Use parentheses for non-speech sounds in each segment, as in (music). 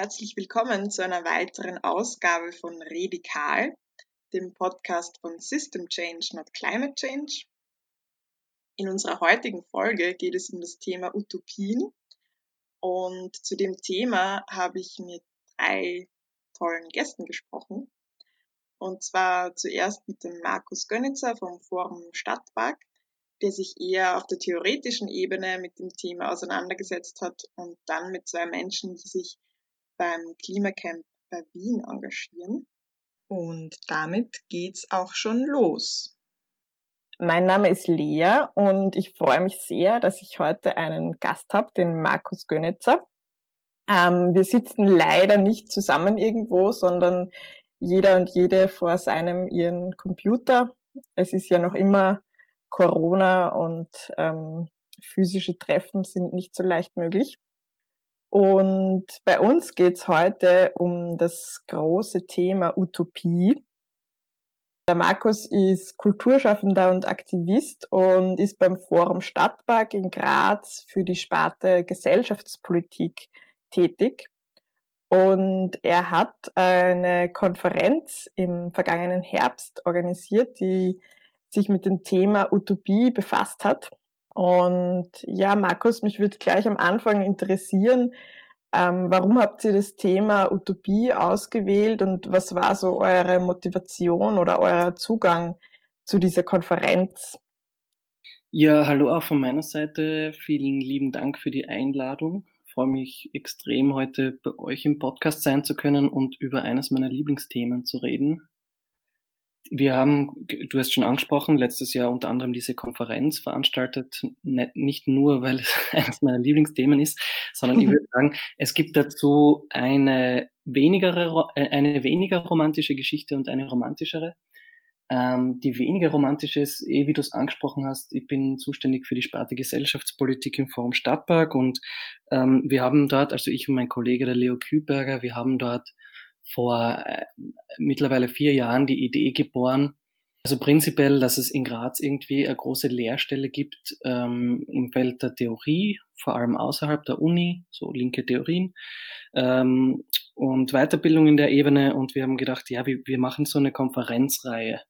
Herzlich willkommen zu einer weiteren Ausgabe von Redikal, dem Podcast von System Change, not Climate Change. In unserer heutigen Folge geht es um das Thema Utopien und zu dem Thema habe ich mit drei tollen Gästen gesprochen. Und zwar zuerst mit dem Markus Gönnitzer vom Forum Stadtpark, der sich eher auf der theoretischen Ebene mit dem Thema auseinandergesetzt hat und dann mit zwei Menschen, die sich beim Klimacamp bei Wien engagieren. Und damit geht's auch schon los. Mein Name ist Lea und ich freue mich sehr, dass ich heute einen Gast habe, den Markus Gönitzer. Ähm, wir sitzen leider nicht zusammen irgendwo, sondern jeder und jede vor seinem ihren Computer. Es ist ja noch immer Corona und ähm, physische Treffen sind nicht so leicht möglich. Und bei uns geht es heute um das große Thema Utopie. Der Markus ist Kulturschaffender und Aktivist und ist beim Forum Stadtpark in Graz für die Sparte Gesellschaftspolitik tätig. Und er hat eine Konferenz im vergangenen Herbst organisiert, die sich mit dem Thema Utopie befasst hat. Und ja, Markus, mich würde gleich am Anfang interessieren, ähm, warum habt ihr das Thema Utopie ausgewählt und was war so eure Motivation oder euer Zugang zu dieser Konferenz? Ja, hallo auch von meiner Seite. Vielen lieben Dank für die Einladung. Ich freue mich extrem, heute bei euch im Podcast sein zu können und über eines meiner Lieblingsthemen zu reden, wir haben, du hast schon angesprochen, letztes Jahr unter anderem diese Konferenz veranstaltet, ne, nicht nur, weil es (laughs) eines meiner Lieblingsthemen ist, sondern ich würde sagen, es gibt dazu eine weniger, äh, eine weniger romantische Geschichte und eine romantischere. Ähm, die weniger romantische ist, eh wie du es angesprochen hast, ich bin zuständig für die Sparte Gesellschaftspolitik im Forum Stadtpark und ähm, wir haben dort, also ich und mein Kollege der Leo Kühlberger, wir haben dort vor äh, mittlerweile vier Jahren die Idee geboren, also prinzipiell, dass es in Graz irgendwie eine große Lehrstelle gibt ähm, im Feld der Theorie, vor allem außerhalb der Uni, so linke Theorien ähm, und Weiterbildung in der Ebene. Und wir haben gedacht, ja, wir, wir machen so eine Konferenzreihe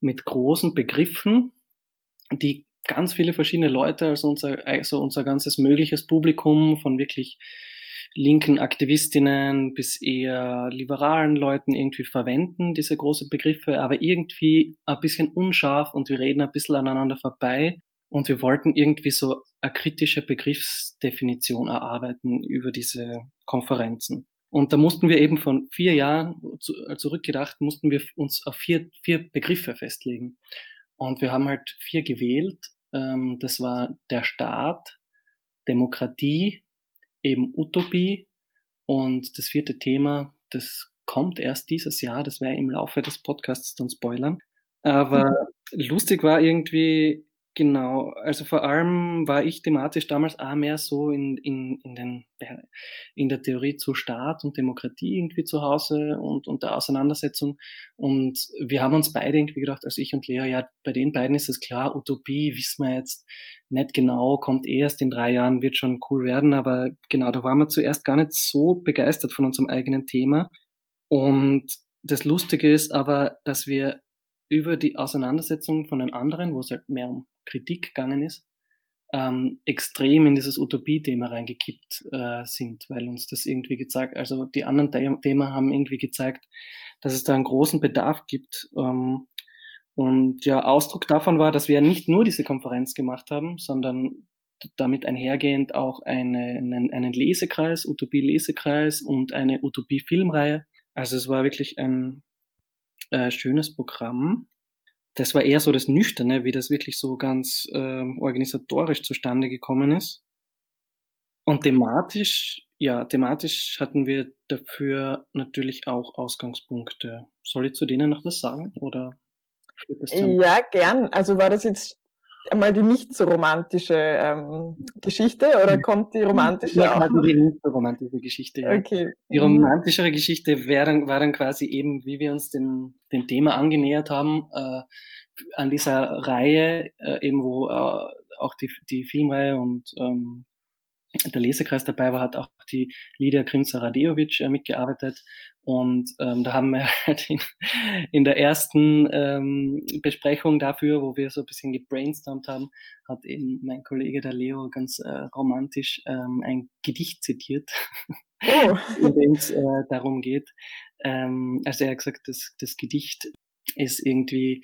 mit großen Begriffen, die ganz viele verschiedene Leute, also unser, also unser ganzes mögliches Publikum von wirklich linken Aktivistinnen bis eher liberalen Leuten irgendwie verwenden, diese großen Begriffe, aber irgendwie ein bisschen unscharf und wir reden ein bisschen aneinander vorbei. Und wir wollten irgendwie so eine kritische Begriffsdefinition erarbeiten über diese Konferenzen. Und da mussten wir eben von vier Jahren zurückgedacht, mussten wir uns auf vier, vier Begriffe festlegen. Und wir haben halt vier gewählt. Ähm, das war der Staat, Demokratie, eben Utopie. Und das vierte Thema, das kommt erst dieses Jahr, das wäre im Laufe des Podcasts dann spoilern. Aber mhm. (laughs) lustig war irgendwie, Genau, also vor allem war ich thematisch damals auch mehr so in, in, in, den, in der Theorie zu Staat und Demokratie irgendwie zu Hause und, und der Auseinandersetzung. Und wir haben uns beide irgendwie gedacht, also ich und Lea, ja, bei den beiden ist es klar, Utopie wissen wir jetzt nicht genau, kommt erst in drei Jahren, wird schon cool werden, aber genau, da waren wir zuerst gar nicht so begeistert von unserem eigenen Thema. Und das Lustige ist aber, dass wir über die Auseinandersetzung von den anderen, wo es halt mehr um Kritik gegangen ist, ähm, extrem in dieses Utopie-Thema reingekippt äh, sind, weil uns das irgendwie gezeigt, also die anderen Themen haben irgendwie gezeigt, dass es da einen großen Bedarf gibt. Ähm, und ja, Ausdruck davon war, dass wir nicht nur diese Konferenz gemacht haben, sondern damit einhergehend auch eine, einen, einen Lesekreis, Utopie-Lesekreis und eine Utopie-Filmreihe. Also es war wirklich ein äh, schönes Programm. Das war eher so das Nüchterne, wie das wirklich so ganz äh, organisatorisch zustande gekommen ist. Und thematisch, ja, thematisch hatten wir dafür natürlich auch Ausgangspunkte. Soll ich zu denen noch was sagen? Oder ja, gern. Also war das jetzt einmal die nicht so romantische ähm, Geschichte oder hm. kommt die romantische ja, auch? Die nicht so romantische Geschichte, ja. Okay. Die romantischere Geschichte wäre dann, war dann quasi eben, wie wir uns dem, dem Thema angenähert haben, äh, an dieser Reihe, äh, eben wo äh, auch die, die Filmreihe und ähm, der Lesekreis dabei war, hat auch die Lydia Krimzer-Radejovic äh, mitgearbeitet. Und ähm, da haben wir (laughs) halt in, in der ersten ähm, Besprechung dafür, wo wir so ein bisschen gebrainstormt haben, hat eben mein Kollege der Leo ganz äh, romantisch ähm, ein Gedicht zitiert, oh. (laughs) in dem es äh, darum geht. Ähm, also er hat gesagt, das, das Gedicht ist irgendwie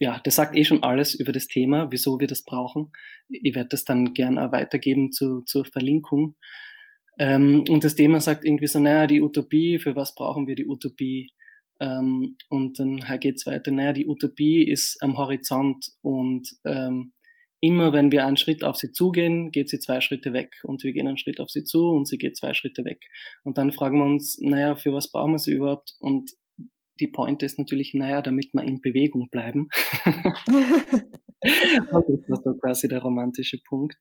ja, das sagt eh schon alles über das Thema, wieso wir das brauchen. Ich werde das dann gerne weitergeben zu, zur Verlinkung. Ähm, und das Thema sagt irgendwie so, naja, die Utopie, für was brauchen wir die Utopie? Ähm, und dann geht's weiter, naja, die Utopie ist am Horizont und ähm, immer wenn wir einen Schritt auf sie zugehen, geht sie zwei Schritte weg und wir gehen einen Schritt auf sie zu und sie geht zwei Schritte weg. Und dann fragen wir uns, naja, für was brauchen wir sie überhaupt? Und die Point ist natürlich, naja, damit wir in Bewegung bleiben. (laughs) das ist so quasi der romantische Punkt.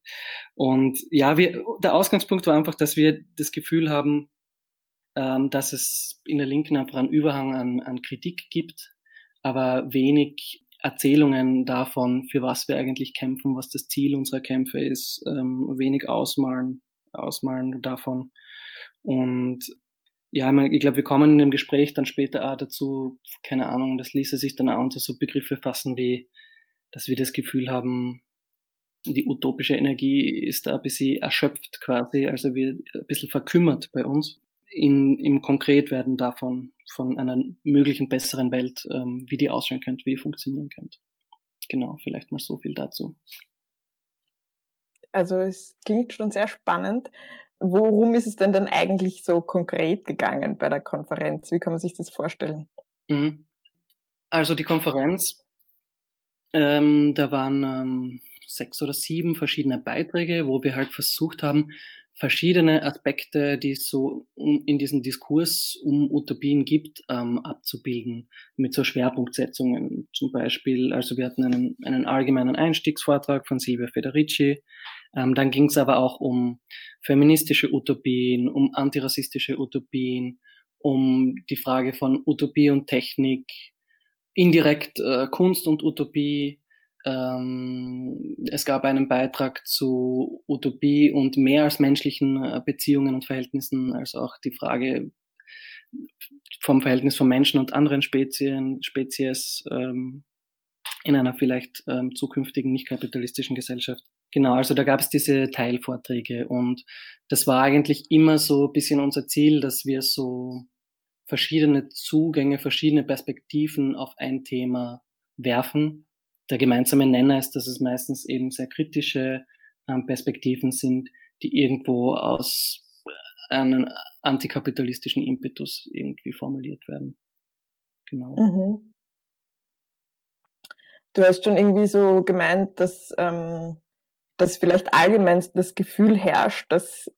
Und ja, wir, der Ausgangspunkt war einfach, dass wir das Gefühl haben, ähm, dass es in der Linken einfach einen Überhang an, an Kritik gibt, aber wenig Erzählungen davon, für was wir eigentlich kämpfen, was das Ziel unserer Kämpfe ist, ähm, wenig Ausmalen, Ausmalen davon. Und ja, ich glaube, wir kommen in dem Gespräch dann später auch dazu, keine Ahnung, das ließe sich dann auch unter so Begriffe fassen wie, dass wir das Gefühl haben, die utopische Energie ist da ein bisschen erschöpft quasi, also wir ein bisschen verkümmert bei uns in, im Konkretwerden davon, von einer möglichen besseren Welt, ähm, wie die ausschauen könnte, wie funktionieren könnte. Genau, vielleicht mal so viel dazu. Also es klingt schon sehr spannend. Worum ist es denn dann eigentlich so konkret gegangen bei der Konferenz? Wie kann man sich das vorstellen? Mhm. Also die Konferenz, ähm, da waren ähm, sechs oder sieben verschiedene Beiträge, wo wir halt versucht haben, verschiedene Aspekte, die es so in diesem Diskurs um Utopien gibt, ähm, abzubilden mit so Schwerpunktsetzungen. Zum Beispiel, also wir hatten einen, einen allgemeinen Einstiegsvortrag von Silvia Federici, ähm, dann ging es aber auch um feministische Utopien, um antirassistische Utopien, um die Frage von Utopie und Technik, indirekt äh, Kunst und Utopie. Ähm, es gab einen Beitrag zu Utopie und mehr als menschlichen äh, Beziehungen und Verhältnissen, also auch die Frage vom Verhältnis von Menschen und anderen Spezien, Spezies ähm, in einer vielleicht ähm, zukünftigen nicht kapitalistischen Gesellschaft. Genau, also da gab es diese Teilvorträge und das war eigentlich immer so ein bisschen unser Ziel, dass wir so verschiedene Zugänge, verschiedene Perspektiven auf ein Thema werfen. Der gemeinsame Nenner ist, dass es meistens eben sehr kritische ähm, Perspektiven sind, die irgendwo aus einem antikapitalistischen Impetus irgendwie formuliert werden. Genau. Mhm. Du hast schon irgendwie so gemeint, dass ähm, dass vielleicht allgemein das Gefühl herrscht, dass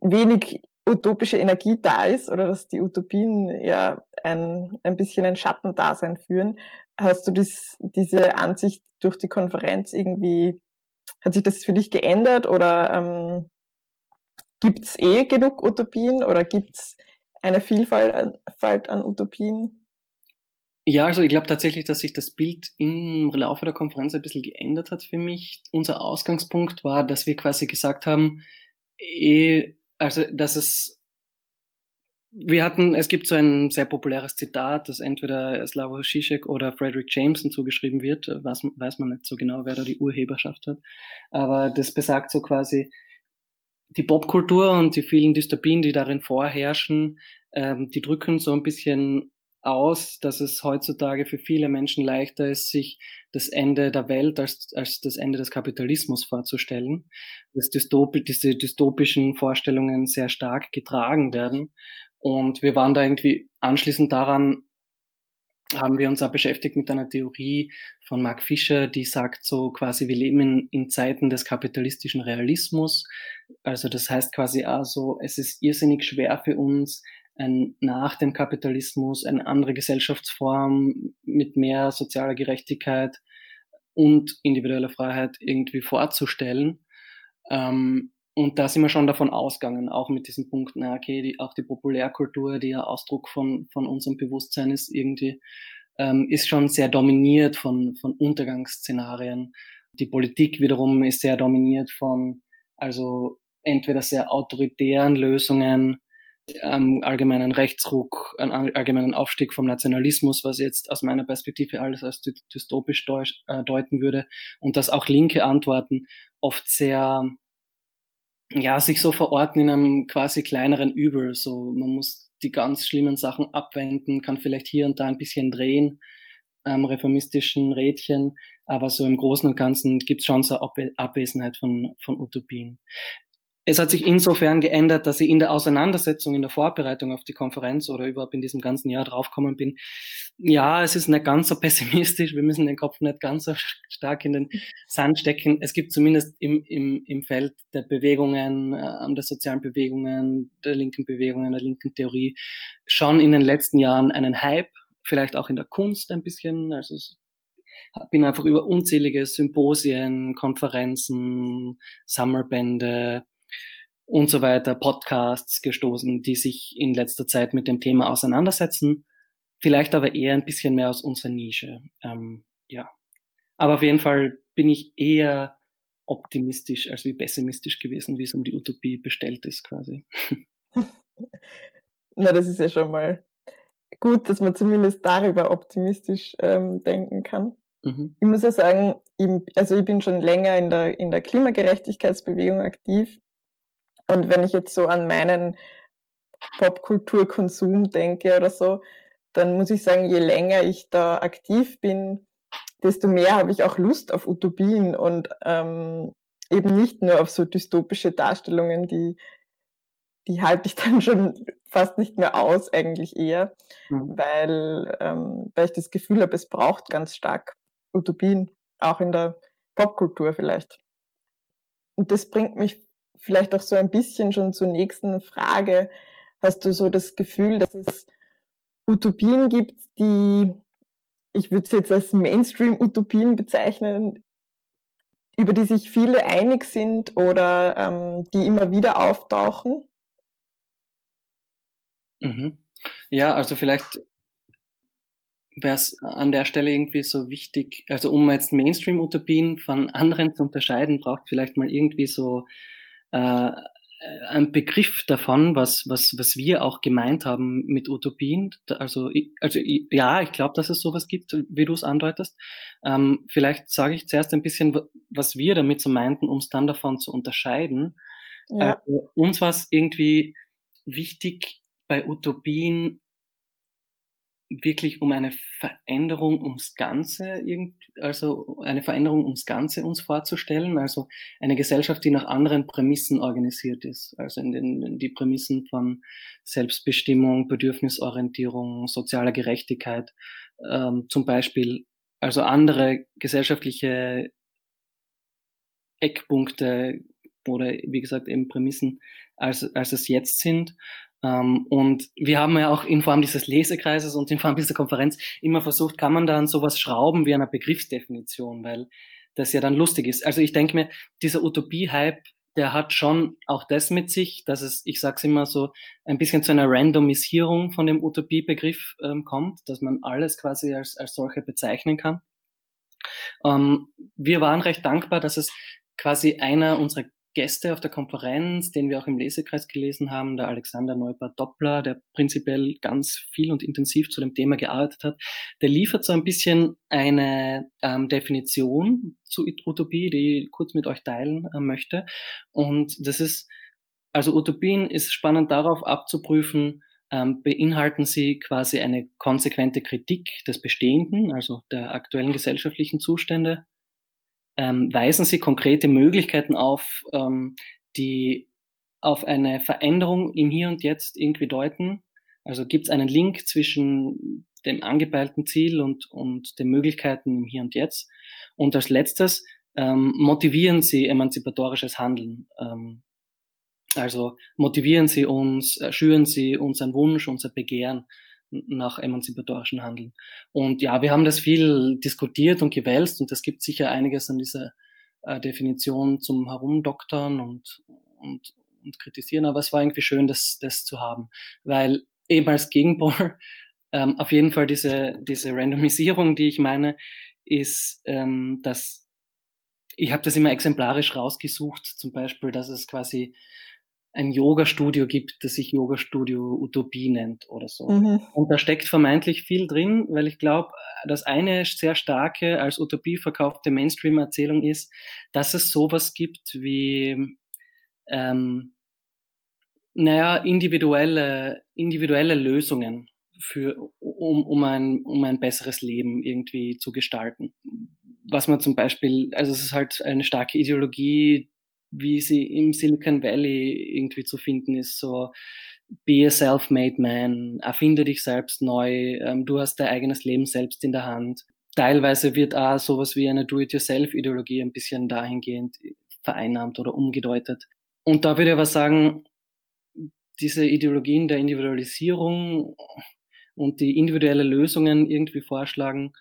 wenig utopische Energie da ist oder dass die Utopien ja ein, ein bisschen ein Schattendasein führen. Hast du das, diese Ansicht durch die Konferenz irgendwie, hat sich das für dich geändert oder ähm, gibt es eh genug Utopien oder gibt es eine Vielfalt an Utopien? Ja, also ich glaube tatsächlich, dass sich das Bild im Laufe der Konferenz ein bisschen geändert hat für mich. Unser Ausgangspunkt war, dass wir quasi gesagt haben, eh, also dass es wir hatten, es gibt so ein sehr populäres Zitat, das entweder Slavoj Žižek oder Frederick Jameson zugeschrieben wird, weiß, weiß man nicht so genau, wer da die Urheberschaft hat, aber das besagt so quasi, die Popkultur und die vielen Dystopien, die darin vorherrschen, ähm, die drücken so ein bisschen aus, dass es heutzutage für viele Menschen leichter ist, sich das Ende der Welt als, als das Ende des Kapitalismus vorzustellen, dass Dystop diese dystopischen Vorstellungen sehr stark getragen werden. Und wir waren da irgendwie anschließend daran, haben wir uns auch beschäftigt mit einer Theorie von Mark Fischer, die sagt so quasi, wir leben in, in Zeiten des kapitalistischen Realismus. Also das heißt quasi auch so, es ist irrsinnig schwer für uns, ein nach dem Kapitalismus, eine andere Gesellschaftsform mit mehr sozialer Gerechtigkeit und individueller Freiheit irgendwie vorzustellen. Ähm, und da sind wir schon davon ausgegangen, auch mit diesem Punkt, na okay, die, auch die Populärkultur, die ja Ausdruck von, von unserem Bewusstsein ist, irgendwie, ähm, ist schon sehr dominiert von, von Untergangsszenarien. Die Politik wiederum ist sehr dominiert von, also entweder sehr autoritären Lösungen, ähm, allgemeinen Rechtsruck, einen allgemeinen Aufstieg vom Nationalismus, was jetzt aus meiner Perspektive alles als dystopisch äh, deuten würde, und dass auch linke Antworten oft sehr, ja, sich so verorten in einem quasi kleineren Übel. So, man muss die ganz schlimmen Sachen abwenden, kann vielleicht hier und da ein bisschen drehen, ähm, reformistischen Rädchen, aber so im Großen und Ganzen gibt es schon so Abwe Abwesenheit von, von Utopien. Es hat sich insofern geändert, dass ich in der Auseinandersetzung, in der Vorbereitung auf die Konferenz oder überhaupt in diesem ganzen Jahr draufgekommen bin, ja, es ist nicht ganz so pessimistisch, wir müssen den Kopf nicht ganz so stark in den Sand stecken. Es gibt zumindest im, im, im Feld der Bewegungen, äh, der sozialen Bewegungen, der linken Bewegungen, der linken Theorie schon in den letzten Jahren einen Hype, vielleicht auch in der Kunst ein bisschen. Also bin einfach über unzählige Symposien, Konferenzen, Sammelbände, und so weiter, Podcasts gestoßen, die sich in letzter Zeit mit dem Thema auseinandersetzen. Vielleicht aber eher ein bisschen mehr aus unserer Nische. Ähm, ja. Aber auf jeden Fall bin ich eher optimistisch als wie pessimistisch gewesen, wie es um die Utopie bestellt ist quasi. (laughs) Na, das ist ja schon mal gut, dass man zumindest darüber optimistisch ähm, denken kann. Mhm. Ich muss ja sagen, ich, also ich bin schon länger in der, in der Klimagerechtigkeitsbewegung aktiv und wenn ich jetzt so an meinen Popkulturkonsum denke oder so, dann muss ich sagen, je länger ich da aktiv bin, desto mehr habe ich auch Lust auf Utopien und ähm, eben nicht nur auf so dystopische Darstellungen, die, die halte ich (laughs) dann schon fast nicht mehr aus, eigentlich eher, mhm. weil, ähm, weil ich das Gefühl habe, es braucht ganz stark Utopien, auch in der Popkultur vielleicht. Und das bringt mich vielleicht auch so ein bisschen schon zur nächsten Frage. Hast du so das Gefühl, dass es Utopien gibt, die, ich würde es jetzt als Mainstream-Utopien bezeichnen, über die sich viele einig sind oder ähm, die immer wieder auftauchen? Mhm. Ja, also vielleicht wäre es an der Stelle irgendwie so wichtig, also um jetzt Mainstream-Utopien von anderen zu unterscheiden, braucht vielleicht mal irgendwie so äh, ein Begriff davon, was, was, was wir auch gemeint haben mit Utopien. Also, also ja, ich glaube, dass es sowas gibt, wie du es andeutest. Ähm, vielleicht sage ich zuerst ein bisschen, was wir damit so meinten, um es dann davon zu unterscheiden. Ja. Äh, uns war es irgendwie wichtig, bei Utopien wirklich um eine Veränderung ums Ganze, also eine Veränderung ums Ganze uns vorzustellen, also eine Gesellschaft, die nach anderen Prämissen organisiert ist, also in den in die Prämissen von Selbstbestimmung, Bedürfnisorientierung, sozialer Gerechtigkeit, ähm, zum Beispiel, also andere gesellschaftliche Eckpunkte oder wie gesagt eben Prämissen, als, als es jetzt sind und wir haben ja auch in Form dieses Lesekreises und in Form dieser Konferenz immer versucht, kann man da an sowas schrauben wie einer Begriffsdefinition, weil das ja dann lustig ist. Also ich denke mir, dieser Utopie-Hype, der hat schon auch das mit sich, dass es, ich sage es immer so, ein bisschen zu einer Randomisierung von dem Utopie-Begriff ähm, kommt, dass man alles quasi als, als solche bezeichnen kann. Ähm, wir waren recht dankbar, dass es quasi einer unserer Gäste auf der Konferenz, den wir auch im Lesekreis gelesen haben, der Alexander Neubert-Doppler, der prinzipiell ganz viel und intensiv zu dem Thema gearbeitet hat, der liefert so ein bisschen eine ähm, Definition zu Utopie, die ich kurz mit euch teilen äh, möchte. Und das ist, also Utopien ist spannend darauf abzuprüfen, ähm, beinhalten sie quasi eine konsequente Kritik des Bestehenden, also der aktuellen gesellschaftlichen Zustände, ähm, weisen Sie konkrete Möglichkeiten auf, ähm, die auf eine Veränderung im Hier und Jetzt irgendwie deuten? Also gibt es einen Link zwischen dem angepeilten Ziel und, und den Möglichkeiten im Hier und Jetzt? Und als letztes ähm, motivieren Sie emanzipatorisches Handeln. Ähm, also motivieren Sie uns, schüren Sie unseren Wunsch, unser Begehren nach emanzipatorischen Handeln. Und ja, wir haben das viel diskutiert und gewälzt und es gibt sicher einiges an dieser äh, Definition zum Herumdoktern und, und, und kritisieren, aber es war irgendwie schön, das, das zu haben, weil eben als Gegenpol (laughs) ähm, auf jeden Fall diese, diese Randomisierung, die ich meine, ist, ähm, dass ich habe das immer exemplarisch rausgesucht, zum Beispiel, dass es quasi ein Yoga-Studio gibt, das sich Yoga-Studio Utopie nennt oder so. Mhm. Und da steckt vermeintlich viel drin, weil ich glaube, dass eine sehr starke als Utopie verkaufte Mainstream-Erzählung ist, dass es sowas gibt wie, ähm, naja, individuelle, individuelle Lösungen für, um, um, ein, um ein besseres Leben irgendwie zu gestalten. Was man zum Beispiel, also es ist halt eine starke Ideologie, wie sie im Silicon Valley irgendwie zu finden ist, so be a self-made man, erfinde dich selbst neu, ähm, du hast dein eigenes Leben selbst in der Hand. Teilweise wird auch sowas wie eine Do-it-yourself-Ideologie ein bisschen dahingehend vereinnahmt oder umgedeutet. Und da würde ich aber sagen, diese Ideologien der Individualisierung und die individuelle Lösungen irgendwie vorschlagen,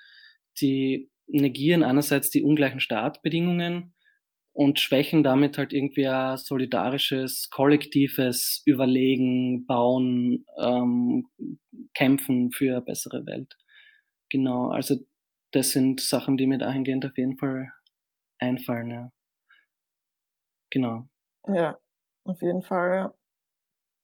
die negieren einerseits die ungleichen Startbedingungen und schwächen damit halt irgendwie ein solidarisches, kollektives Überlegen, Bauen, ähm, Kämpfen für eine bessere Welt. Genau, also das sind Sachen, die mir dahingehend auf jeden Fall einfallen. Ja. Genau. Ja, auf jeden Fall. Ja.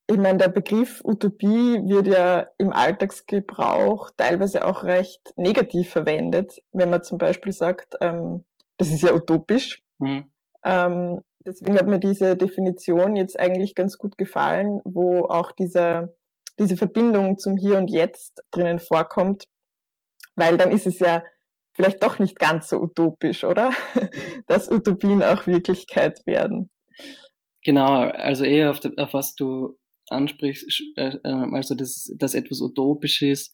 Ich meine, der Begriff Utopie wird ja im Alltagsgebrauch teilweise auch recht negativ verwendet, wenn man zum Beispiel sagt, ähm, das ist ja utopisch. Mhm. Ähm, deswegen hat mir diese Definition jetzt eigentlich ganz gut gefallen, wo auch diese, diese Verbindung zum Hier und Jetzt drinnen vorkommt, weil dann ist es ja vielleicht doch nicht ganz so utopisch, oder? (laughs) Dass Utopien auch Wirklichkeit werden. Genau, also eher auf, auf was du ansprichst, äh, ähm, also dass, dass etwas utopisch ist,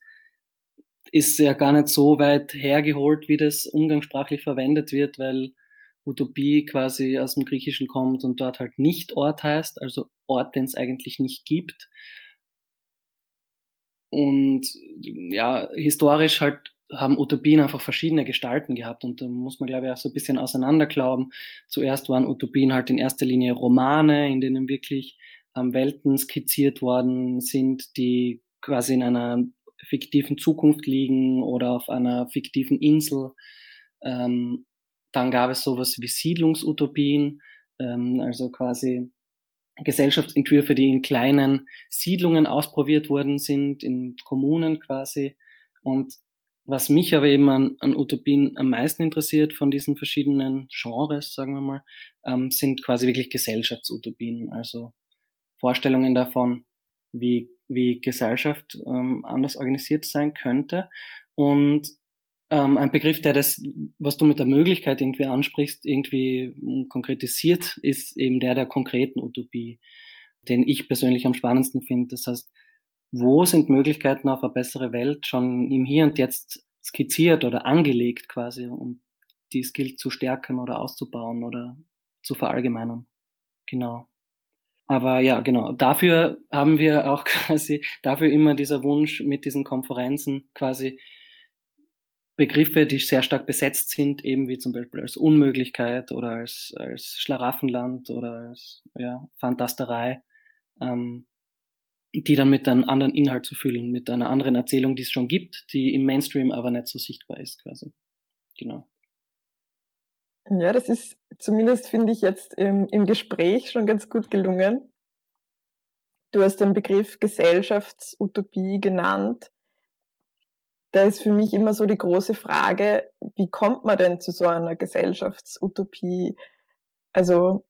ist ja gar nicht so weit hergeholt, wie das umgangssprachlich verwendet wird, weil Utopie quasi aus dem Griechischen kommt und dort halt nicht Ort heißt, also Ort, den es eigentlich nicht gibt. Und ja, historisch halt haben Utopien einfach verschiedene Gestalten gehabt und da muss man, glaube ich, auch so ein bisschen auseinanderglauben. Zuerst waren Utopien halt in erster Linie Romane, in denen wirklich ähm, Welten skizziert worden sind, die quasi in einer fiktiven Zukunft liegen oder auf einer fiktiven Insel. Ähm, dann gab es sowas wie Siedlungsutopien, ähm, also quasi Gesellschaftsentwürfe, die in kleinen Siedlungen ausprobiert worden sind, in Kommunen quasi. Und was mich aber eben an, an Utopien am meisten interessiert von diesen verschiedenen Genres, sagen wir mal, ähm, sind quasi wirklich Gesellschaftsutopien, also Vorstellungen davon, wie, wie Gesellschaft ähm, anders organisiert sein könnte. Und ähm, ein Begriff, der das, was du mit der Möglichkeit irgendwie ansprichst, irgendwie konkretisiert, ist eben der der konkreten Utopie, den ich persönlich am spannendsten finde. Das heißt, wo sind Möglichkeiten auf eine bessere Welt schon im Hier und Jetzt skizziert oder angelegt quasi, um die Skill zu stärken oder auszubauen oder zu verallgemeinern. Genau. Aber ja, genau. Dafür haben wir auch (laughs) quasi, dafür immer dieser Wunsch mit diesen Konferenzen quasi Begriffe, die sehr stark besetzt sind, eben wie zum Beispiel als Unmöglichkeit oder als, als Schlaraffenland oder als ja, Fantasterei, ähm, die dann mit einem anderen Inhalt zu füllen, mit einer anderen Erzählung, die es schon gibt, die im Mainstream aber nicht so sichtbar ist, quasi. Genau. Ja, das ist zumindest, finde ich, jetzt im, im Gespräch schon ganz gut gelungen. Du hast den Begriff Gesellschaftsutopie genannt da ist für mich immer so die große Frage, wie kommt man denn zu so einer Gesellschaftsutopie? Also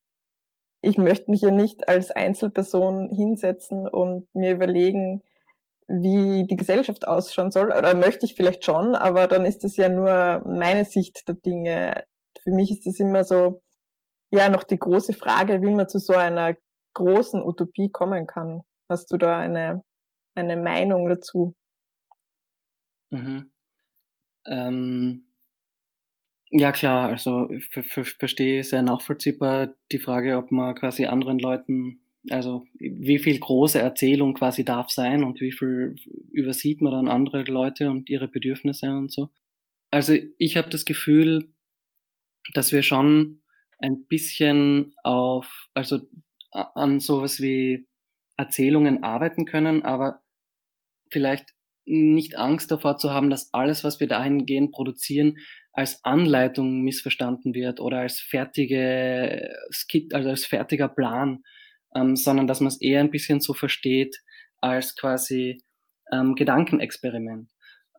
ich möchte mich ja nicht als Einzelperson hinsetzen und mir überlegen, wie die Gesellschaft ausschauen soll. Oder möchte ich vielleicht schon, aber dann ist das ja nur meine Sicht der Dinge. Für mich ist das immer so, ja, noch die große Frage, wie man zu so einer großen Utopie kommen kann. Hast du da eine, eine Meinung dazu? Mhm. Ähm, ja klar, also ich verstehe sehr nachvollziehbar die Frage, ob man quasi anderen Leuten, also wie viel große Erzählung quasi darf sein und wie viel übersieht man dann andere Leute und ihre Bedürfnisse und so. Also ich habe das Gefühl, dass wir schon ein bisschen auf, also an sowas wie Erzählungen arbeiten können, aber vielleicht nicht Angst davor zu haben, dass alles, was wir dahingehend produzieren, als Anleitung missverstanden wird oder als fertige Skit, also als fertiger Plan, ähm, sondern dass man es eher ein bisschen so versteht als quasi ähm, Gedankenexperiment.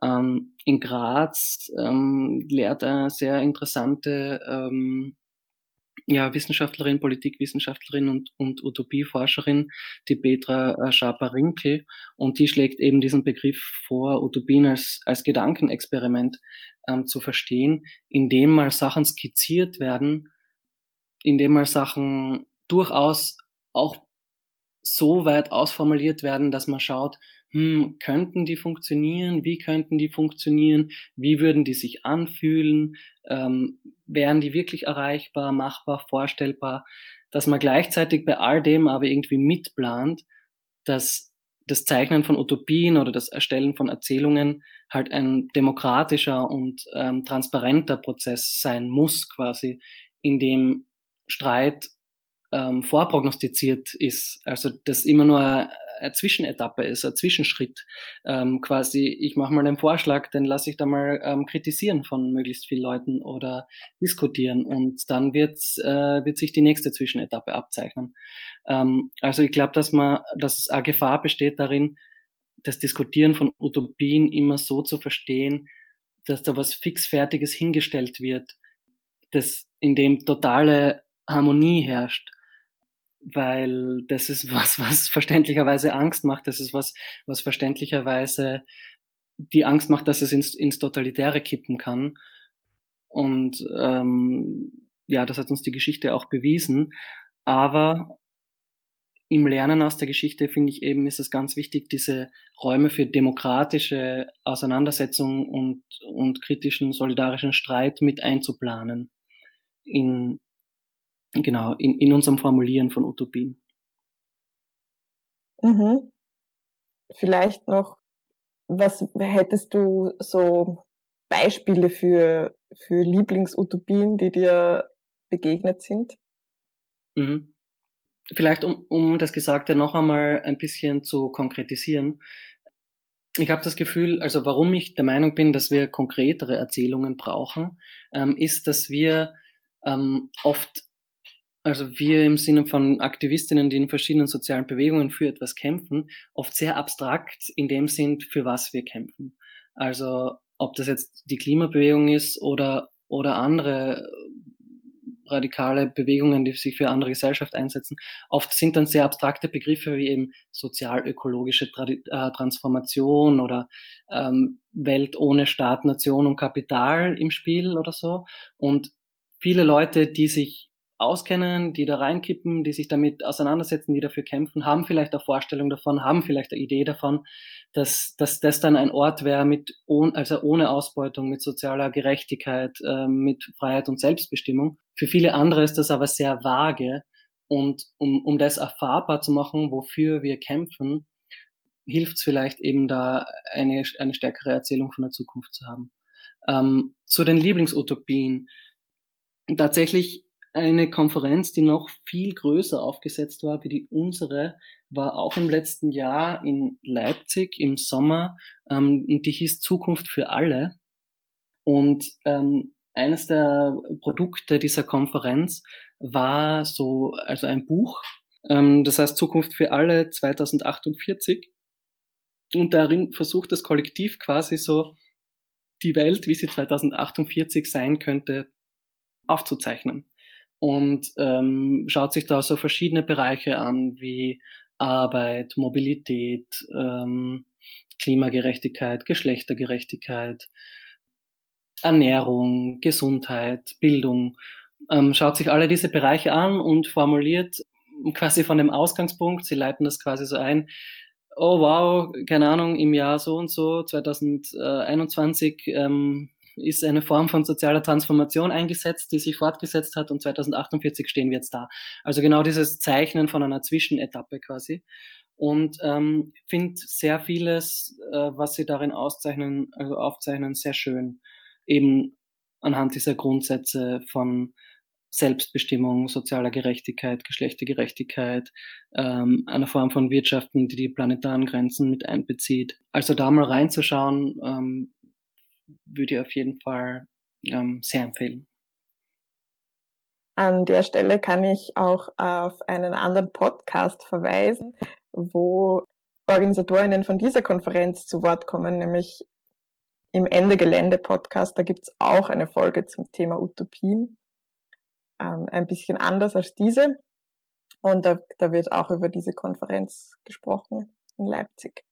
Ähm, in Graz ähm, lehrt eine sehr interessante ähm, ja, Wissenschaftlerin, Politikwissenschaftlerin und, und Utopieforscherin, die Petra äh, Schaper-Rinkel. Und die schlägt eben diesen Begriff vor, Utopien als, als Gedankenexperiment ähm, zu verstehen, indem mal Sachen skizziert werden, indem mal Sachen durchaus auch so weit ausformuliert werden, dass man schaut, hm, könnten die funktionieren? Wie könnten die funktionieren? Wie würden die sich anfühlen? Ähm, wären die wirklich erreichbar, machbar, vorstellbar? Dass man gleichzeitig bei all dem aber irgendwie mitplant, dass das Zeichnen von Utopien oder das Erstellen von Erzählungen halt ein demokratischer und ähm, transparenter Prozess sein muss, quasi, in dem Streit ähm, vorprognostiziert ist. Also das immer nur eine, Zwischenetappe ist, ein Zwischenschritt. Ähm, quasi, ich mache mal einen Vorschlag, den lasse ich da mal ähm, kritisieren von möglichst vielen Leuten oder diskutieren und dann wird, äh, wird sich die nächste Zwischenetappe abzeichnen. Ähm, also ich glaube, dass man, dass eine Gefahr besteht darin, das Diskutieren von Utopien immer so zu verstehen, dass da was fixfertiges hingestellt wird, das in dem totale Harmonie herrscht weil das ist (laughs) was, was verständlicherweise Angst macht. Das ist was, was verständlicherweise die Angst macht, dass es ins, ins Totalitäre kippen kann. Und ähm, ja, das hat uns die Geschichte auch bewiesen. Aber im Lernen aus der Geschichte finde ich eben, ist es ganz wichtig, diese Räume für demokratische Auseinandersetzung und, und kritischen, solidarischen Streit mit einzuplanen in, genau, in, in unserem Formulieren von Utopien. Mhm. Vielleicht noch, was hättest du so Beispiele für, für Lieblingsutopien, die dir begegnet sind? Mhm. Vielleicht, um, um das Gesagte noch einmal ein bisschen zu konkretisieren. Ich habe das Gefühl, also warum ich der Meinung bin, dass wir konkretere Erzählungen brauchen, ähm, ist, dass wir ähm, oft also wir im Sinne von Aktivistinnen, die in verschiedenen sozialen Bewegungen für etwas kämpfen, oft sehr abstrakt in dem sind, für was wir kämpfen. Also ob das jetzt die Klimabewegung ist oder, oder andere radikale Bewegungen, die sich für andere Gesellschaft einsetzen. Oft sind dann sehr abstrakte Begriffe wie eben sozial-ökologische Tra äh, Transformation oder ähm, Welt ohne Staat, Nation und Kapital im Spiel oder so. Und viele Leute, die sich auskennen, die da reinkippen, die sich damit auseinandersetzen, die dafür kämpfen, haben vielleicht eine Vorstellung davon, haben vielleicht eine Idee davon, dass, dass das dann ein Ort wäre mit also ohne Ausbeutung, mit sozialer Gerechtigkeit, äh, mit Freiheit und Selbstbestimmung. Für viele andere ist das aber sehr vage und um, um das erfahrbar zu machen, wofür wir kämpfen, hilft es vielleicht eben da eine, eine stärkere Erzählung von der Zukunft zu haben. Ähm, zu den Lieblingsutopien. Tatsächlich eine Konferenz, die noch viel größer aufgesetzt war wie die unsere, war auch im letzten Jahr in Leipzig im Sommer ähm, und die hieß Zukunft für alle. Und ähm, eines der Produkte dieser Konferenz war so, also ein Buch, ähm, das heißt Zukunft für alle 2048. Und darin versucht das Kollektiv quasi so die Welt, wie sie 2048 sein könnte, aufzuzeichnen und ähm, schaut sich da so verschiedene Bereiche an, wie Arbeit, Mobilität, ähm, Klimagerechtigkeit, Geschlechtergerechtigkeit, Ernährung, Gesundheit, Bildung, ähm, schaut sich alle diese Bereiche an und formuliert quasi von dem Ausgangspunkt, sie leiten das quasi so ein, oh wow, keine Ahnung, im Jahr so und so, 2021, ähm, ist eine Form von sozialer Transformation eingesetzt, die sich fortgesetzt hat und 2048 stehen wir jetzt da. Also genau dieses Zeichnen von einer Zwischenetappe quasi. Und ähm, finde sehr vieles, äh, was sie darin auszeichnen, also aufzeichnen, sehr schön. Eben anhand dieser Grundsätze von Selbstbestimmung, sozialer Gerechtigkeit, Geschlechtergerechtigkeit, ähm, einer Form von Wirtschaften, die die planetaren Grenzen mit einbezieht. Also da mal reinzuschauen, ähm, würde ich auf jeden Fall ähm, sehr empfehlen. An der Stelle kann ich auch auf einen anderen Podcast verweisen, wo Organisatorinnen von dieser Konferenz zu Wort kommen, nämlich im Ende Gelände Podcast. Da gibt es auch eine Folge zum Thema Utopien, ähm, ein bisschen anders als diese. Und da, da wird auch über diese Konferenz gesprochen in Leipzig.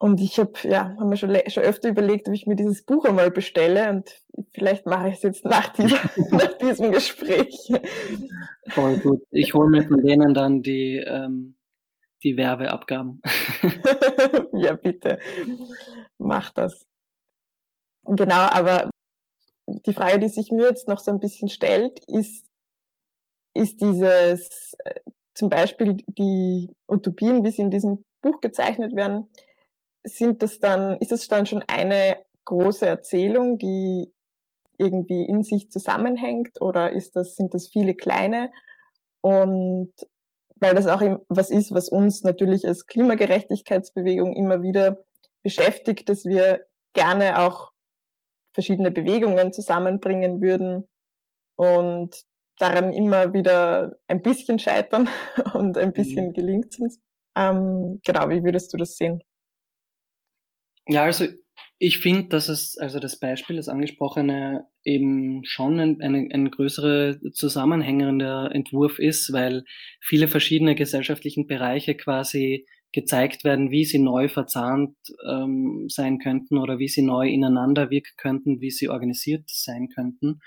Und ich habe ja, hab mir schon, schon öfter überlegt, ob ich mir dieses Buch einmal bestelle und vielleicht mache ich es jetzt nach, dieser, (laughs) nach diesem Gespräch. Voll gut. Ich hole mir von denen dann die, ähm, die Werbeabgaben. (laughs) ja, bitte. Mach das. Genau, aber die Frage, die sich mir jetzt noch so ein bisschen stellt, ist, ist dieses, äh, zum Beispiel die Utopien, wie sie in diesem Buch gezeichnet werden, sind das dann, ist das dann schon eine große Erzählung, die irgendwie in sich zusammenhängt oder ist das, sind das viele kleine? Und weil das auch was ist, was uns natürlich als Klimagerechtigkeitsbewegung immer wieder beschäftigt, dass wir gerne auch verschiedene Bewegungen zusammenbringen würden und daran immer wieder ein bisschen scheitern (laughs) und ein bisschen mhm. gelingt es uns. Ähm, genau, wie würdest du das sehen? Ja, also ich finde, dass es, also das Beispiel, das angesprochene, eben schon ein, ein, ein größere zusammenhängender Entwurf ist, weil viele verschiedene gesellschaftlichen Bereiche quasi gezeigt werden, wie sie neu verzahnt ähm, sein könnten oder wie sie neu ineinander wirken könnten, wie sie organisiert sein könnten,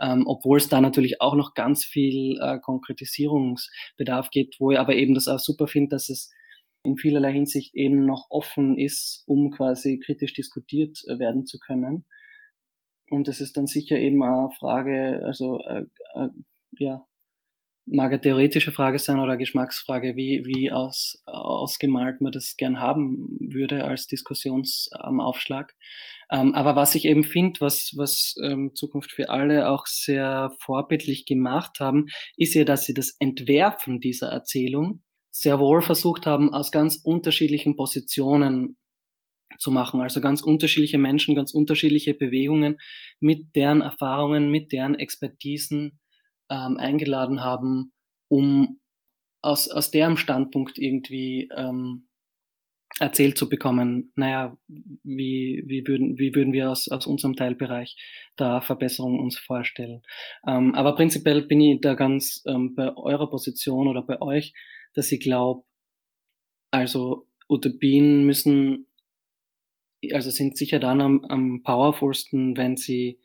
ähm, obwohl es da natürlich auch noch ganz viel äh, Konkretisierungsbedarf gibt, wo ich aber eben das auch super finde, dass es in vielerlei Hinsicht eben noch offen ist, um quasi kritisch diskutiert äh, werden zu können. Und das ist dann sicher eben eine Frage, also äh, äh, ja, mag eine theoretische Frage sein oder eine Geschmacksfrage, wie, wie aus, ausgemalt man das gern haben würde als Diskussionsaufschlag. Ähm, aber was ich eben finde, was, was ähm, Zukunft für alle auch sehr vorbildlich gemacht haben, ist ja, dass sie das Entwerfen dieser Erzählung sehr wohl versucht haben, aus ganz unterschiedlichen Positionen zu machen. Also ganz unterschiedliche Menschen, ganz unterschiedliche Bewegungen mit deren Erfahrungen, mit deren Expertisen ähm, eingeladen haben, um aus, aus deren Standpunkt irgendwie ähm, erzählt zu bekommen, naja, wie, wie, würden, wie würden wir aus, aus unserem Teilbereich da Verbesserungen uns vorstellen. Ähm, aber prinzipiell bin ich da ganz ähm, bei eurer Position oder bei euch, dass ich glaube, also Utopien müssen, also sind sicher dann am, am powerfulsten, wenn sie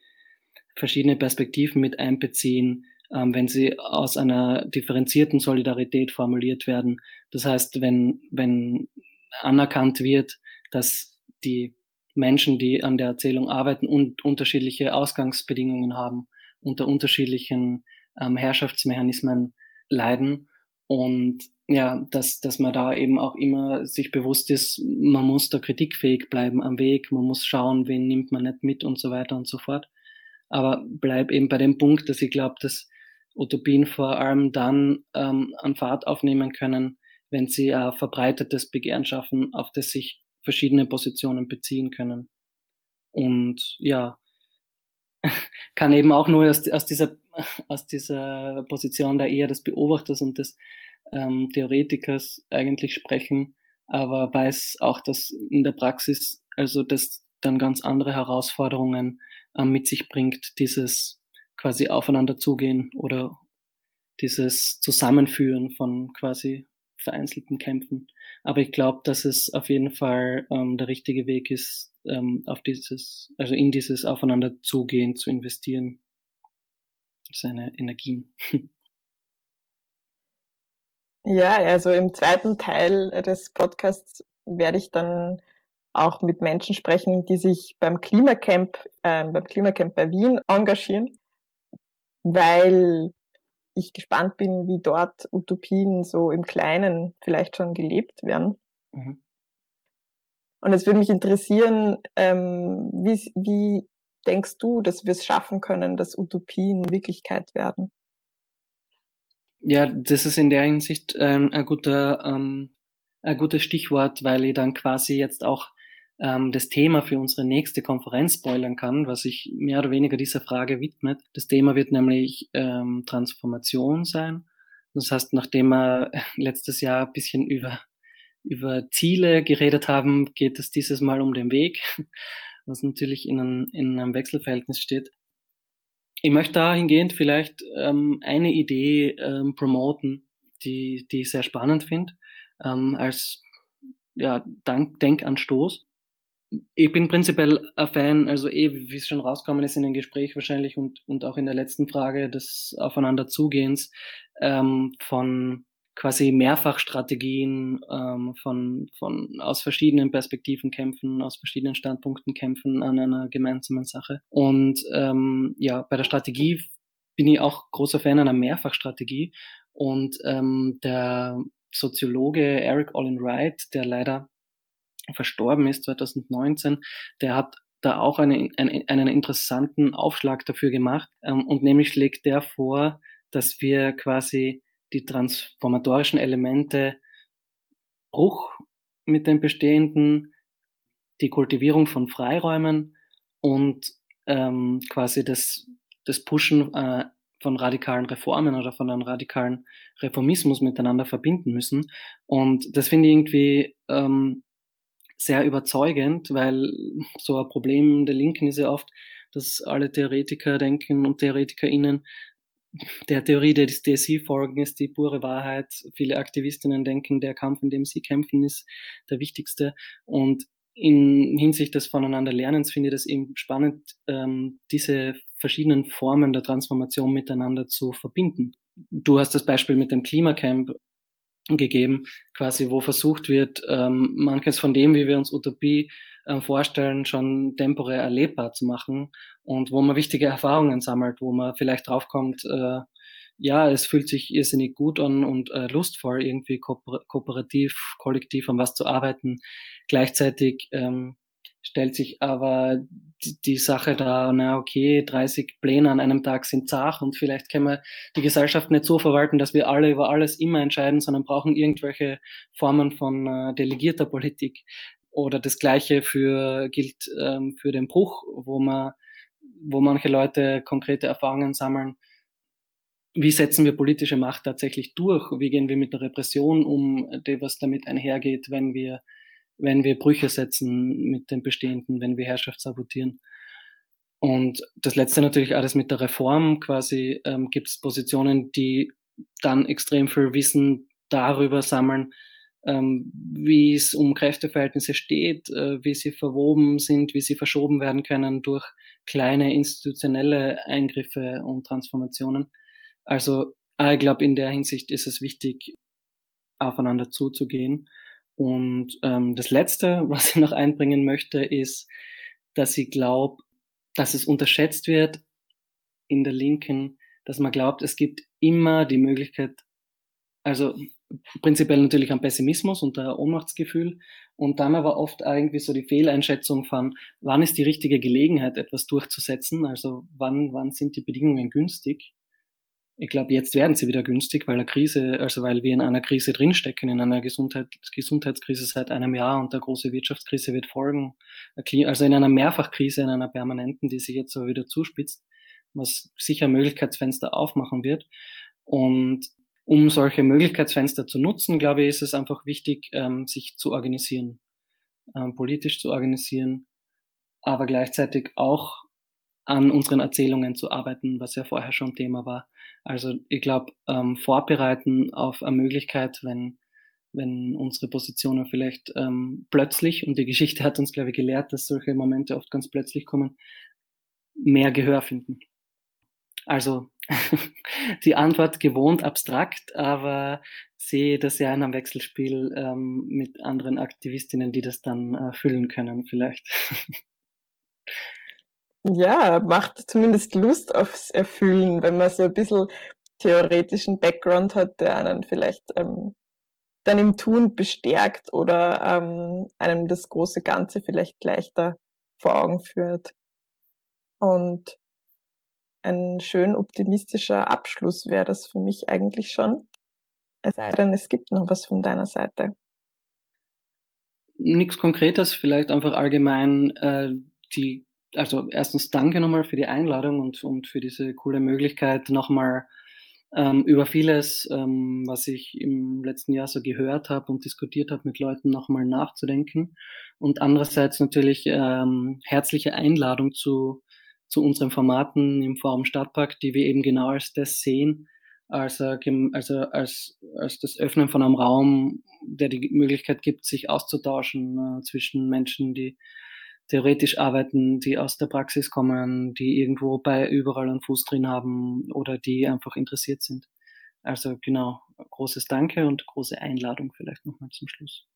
verschiedene Perspektiven mit einbeziehen, ähm, wenn sie aus einer differenzierten Solidarität formuliert werden. Das heißt, wenn, wenn anerkannt wird, dass die Menschen, die an der Erzählung arbeiten und unterschiedliche Ausgangsbedingungen haben, unter unterschiedlichen ähm, Herrschaftsmechanismen leiden und ja, dass, dass man da eben auch immer sich bewusst ist, man muss da kritikfähig bleiben am Weg, man muss schauen, wen nimmt man nicht mit und so weiter und so fort. Aber bleib eben bei dem Punkt, dass ich glaube, dass Utopien vor allem dann ähm, an Fahrt aufnehmen können, wenn sie ein verbreitetes Begehren schaffen, auf das sich verschiedene Positionen beziehen können. Und ja, (laughs) kann eben auch nur aus, aus, dieser, aus dieser Position da eher des Beobachters und des ähm, Theoretikers eigentlich sprechen, aber weiß auch, dass in der Praxis also das dann ganz andere Herausforderungen ähm, mit sich bringt, dieses quasi aufeinander zugehen oder dieses Zusammenführen von quasi vereinzelten Kämpfen. Aber ich glaube, dass es auf jeden Fall ähm, der richtige Weg ist, ähm, auf dieses, also in dieses Aufeinander zugehen zu investieren. Seine Energien. (laughs) Ja, also im zweiten Teil des Podcasts werde ich dann auch mit Menschen sprechen, die sich beim Klimacamp, äh, beim Klimacamp bei Wien engagieren, weil ich gespannt bin, wie dort Utopien so im Kleinen vielleicht schon gelebt werden. Mhm. Und es würde mich interessieren, ähm, wie, wie denkst du, dass wir es schaffen können, dass Utopien Wirklichkeit werden? Ja, das ist in der Hinsicht ähm, ein guter, ähm, ein gutes Stichwort, weil ich dann quasi jetzt auch ähm, das Thema für unsere nächste Konferenz spoilern kann, was sich mehr oder weniger dieser Frage widmet. Das Thema wird nämlich ähm, Transformation sein. Das heißt, nachdem wir letztes Jahr ein bisschen über, über Ziele geredet haben, geht es dieses Mal um den Weg, was natürlich in einem, in einem Wechselverhältnis steht. Ich möchte dahingehend vielleicht ähm, eine Idee ähm, promoten, die, die ich sehr spannend finde, ähm, als ja, Dank, Denkanstoß. Ich bin prinzipiell ein Fan, also eh, wie es schon rausgekommen ist in dem Gespräch wahrscheinlich und, und auch in der letzten Frage des Aufeinanderzugehens ähm, von quasi Mehrfachstrategien ähm, von, von aus verschiedenen Perspektiven kämpfen, aus verschiedenen Standpunkten kämpfen an einer gemeinsamen Sache. Und ähm, ja, bei der Strategie bin ich auch großer Fan einer Mehrfachstrategie. Und ähm, der Soziologe Eric Olin Wright, der leider verstorben ist 2019, der hat da auch eine, einen, einen interessanten Aufschlag dafür gemacht. Ähm, und nämlich schlägt der vor, dass wir quasi die transformatorischen Elemente Bruch mit dem Bestehenden, die Kultivierung von Freiräumen und ähm, quasi das, das Pushen äh, von radikalen Reformen oder von einem radikalen Reformismus miteinander verbinden müssen. Und das finde ich irgendwie ähm, sehr überzeugend, weil so ein Problem der Linken ist ja oft, dass alle Theoretiker denken und TheoretikerInnen der Theorie der DSI folgen ist die pure Wahrheit. Viele Aktivistinnen denken, der Kampf, in dem sie kämpfen, ist der wichtigste. Und in Hinsicht des Voneinanderlernens finde ich das eben spannend, ähm, diese verschiedenen Formen der Transformation miteinander zu verbinden. Du hast das Beispiel mit dem Klimacamp gegeben, quasi wo versucht wird, ähm, manches von dem, wie wir uns Utopie vorstellen, schon temporär erlebbar zu machen und wo man wichtige Erfahrungen sammelt, wo man vielleicht draufkommt, äh, ja, es fühlt sich irrsinnig gut an und äh, lustvoll, irgendwie kooper kooperativ, kollektiv an was zu arbeiten. Gleichzeitig ähm, stellt sich aber die, die Sache da, na okay, 30 Pläne an einem Tag sind zach und vielleicht können wir die Gesellschaft nicht so verwalten, dass wir alle über alles immer entscheiden, sondern brauchen irgendwelche Formen von äh, delegierter Politik. Oder das Gleiche für, gilt ähm, für den Bruch, wo man, wo manche Leute konkrete Erfahrungen sammeln. Wie setzen wir politische Macht tatsächlich durch? Wie gehen wir mit der Repression um, die, was damit einhergeht, wenn wir, wenn wir Brüche setzen mit dem Bestehenden, wenn wir Herrschaft sabotieren? Und das letzte natürlich alles mit der Reform quasi ähm, gibt es Positionen, die dann extrem viel Wissen darüber sammeln, ähm, wie es um Kräfteverhältnisse steht, äh, wie sie verwoben sind, wie sie verschoben werden können durch kleine institutionelle Eingriffe und Transformationen. Also ich glaube, in der Hinsicht ist es wichtig, aufeinander zuzugehen. Und ähm, das Letzte, (laughs) was ich noch einbringen möchte, ist, dass ich glaube, dass es unterschätzt wird in der Linken, dass man glaubt, es gibt immer die Möglichkeit, also prinzipiell natürlich am Pessimismus und der Ohnmachtsgefühl und dann aber oft irgendwie so die Fehleinschätzung von, wann ist die richtige Gelegenheit, etwas durchzusetzen, also wann, wann sind die Bedingungen günstig. Ich glaube, jetzt werden sie wieder günstig, weil eine Krise, also weil wir in einer Krise drinstecken, in einer Gesundheit, Gesundheitskrise seit einem Jahr und der große Wirtschaftskrise wird folgen. Also in einer Mehrfachkrise, in einer permanenten, die sich jetzt so wieder zuspitzt, was sicher Möglichkeitsfenster aufmachen wird. Und um solche Möglichkeitsfenster zu nutzen, glaube ich, ist es einfach wichtig, ähm, sich zu organisieren, ähm, politisch zu organisieren, aber gleichzeitig auch an unseren Erzählungen zu arbeiten, was ja vorher schon Thema war. Also ich glaube, ähm, vorbereiten auf eine Möglichkeit, wenn, wenn unsere Positionen vielleicht ähm, plötzlich, und die Geschichte hat uns, glaube ich, gelehrt, dass solche Momente oft ganz plötzlich kommen, mehr Gehör finden. Also (laughs) die Antwort gewohnt abstrakt, aber sehe das ja in einem Wechselspiel ähm, mit anderen Aktivistinnen, die das dann äh, füllen können, vielleicht. (laughs) Ja, macht zumindest Lust aufs Erfüllen, wenn man so ein bisschen theoretischen Background hat, der einen vielleicht ähm, dann im Tun bestärkt oder ähm, einem das große Ganze vielleicht leichter vor Augen führt. Und ein schön optimistischer Abschluss wäre das für mich eigentlich schon. Es sei denn, es gibt noch was von deiner Seite. nichts Konkretes, vielleicht einfach allgemein äh, die, also erstens danke nochmal für die Einladung und, und für diese coole Möglichkeit, nochmal ähm, über vieles, ähm, was ich im letzten Jahr so gehört habe und diskutiert habe, mit Leuten nochmal nachzudenken. Und andererseits natürlich ähm, herzliche Einladung zu, zu unseren Formaten im Forum Stadtpark, die wir eben genau als das sehen, als, also als, als das Öffnen von einem Raum, der die Möglichkeit gibt, sich auszutauschen äh, zwischen Menschen, die theoretisch arbeiten, die aus der Praxis kommen, die irgendwo bei überall einen Fuß drin haben oder die einfach interessiert sind. Also genau, großes Danke und große Einladung vielleicht nochmal zum Schluss.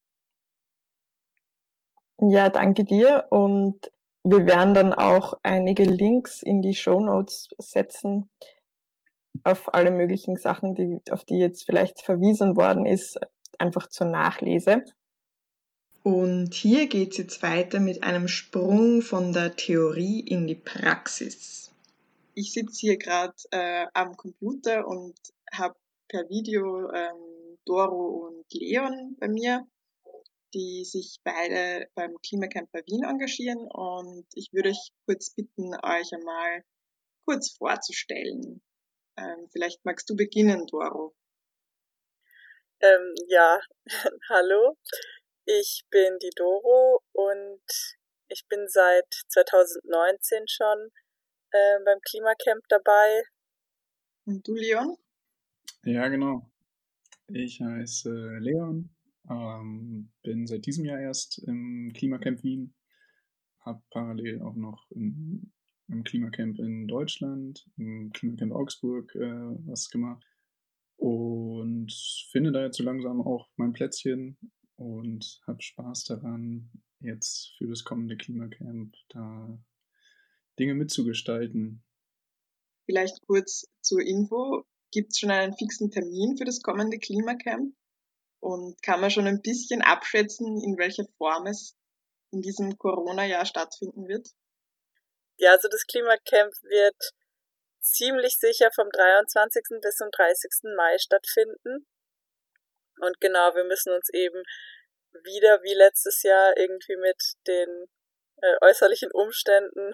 Ja, danke dir und wir werden dann auch einige Links in die Show Notes setzen auf alle möglichen Sachen, die, auf die jetzt vielleicht verwiesen worden ist, einfach zur Nachlese. Und hier geht es jetzt weiter mit einem Sprung von der Theorie in die Praxis. Ich sitze hier gerade äh, am Computer und habe per Video ähm, Doro und Leon bei mir, die sich beide beim Klimacamper Wien engagieren. Und ich würde euch kurz bitten, euch einmal kurz vorzustellen. Ähm, vielleicht magst du beginnen, Doro. Ähm, ja, (laughs) hallo. Ich bin die Doro und ich bin seit 2019 schon äh, beim Klimacamp dabei. Und du, Leon? Ja, genau. Ich heiße Leon, ähm, bin seit diesem Jahr erst im Klimacamp Wien, habe parallel auch noch im, im Klimacamp in Deutschland, im Klimacamp Augsburg äh, was gemacht und finde da jetzt so langsam auch mein Plätzchen und habe Spaß daran, jetzt für das kommende Klimacamp da Dinge mitzugestalten. Vielleicht kurz zur Info. Gibt es schon einen fixen Termin für das kommende Klimacamp? Und kann man schon ein bisschen abschätzen, in welcher Form es in diesem Corona-Jahr stattfinden wird? Ja, also das Klimacamp wird ziemlich sicher vom 23. bis zum 30. Mai stattfinden. Und genau, wir müssen uns eben wieder wie letztes Jahr irgendwie mit den äh, äußerlichen Umständen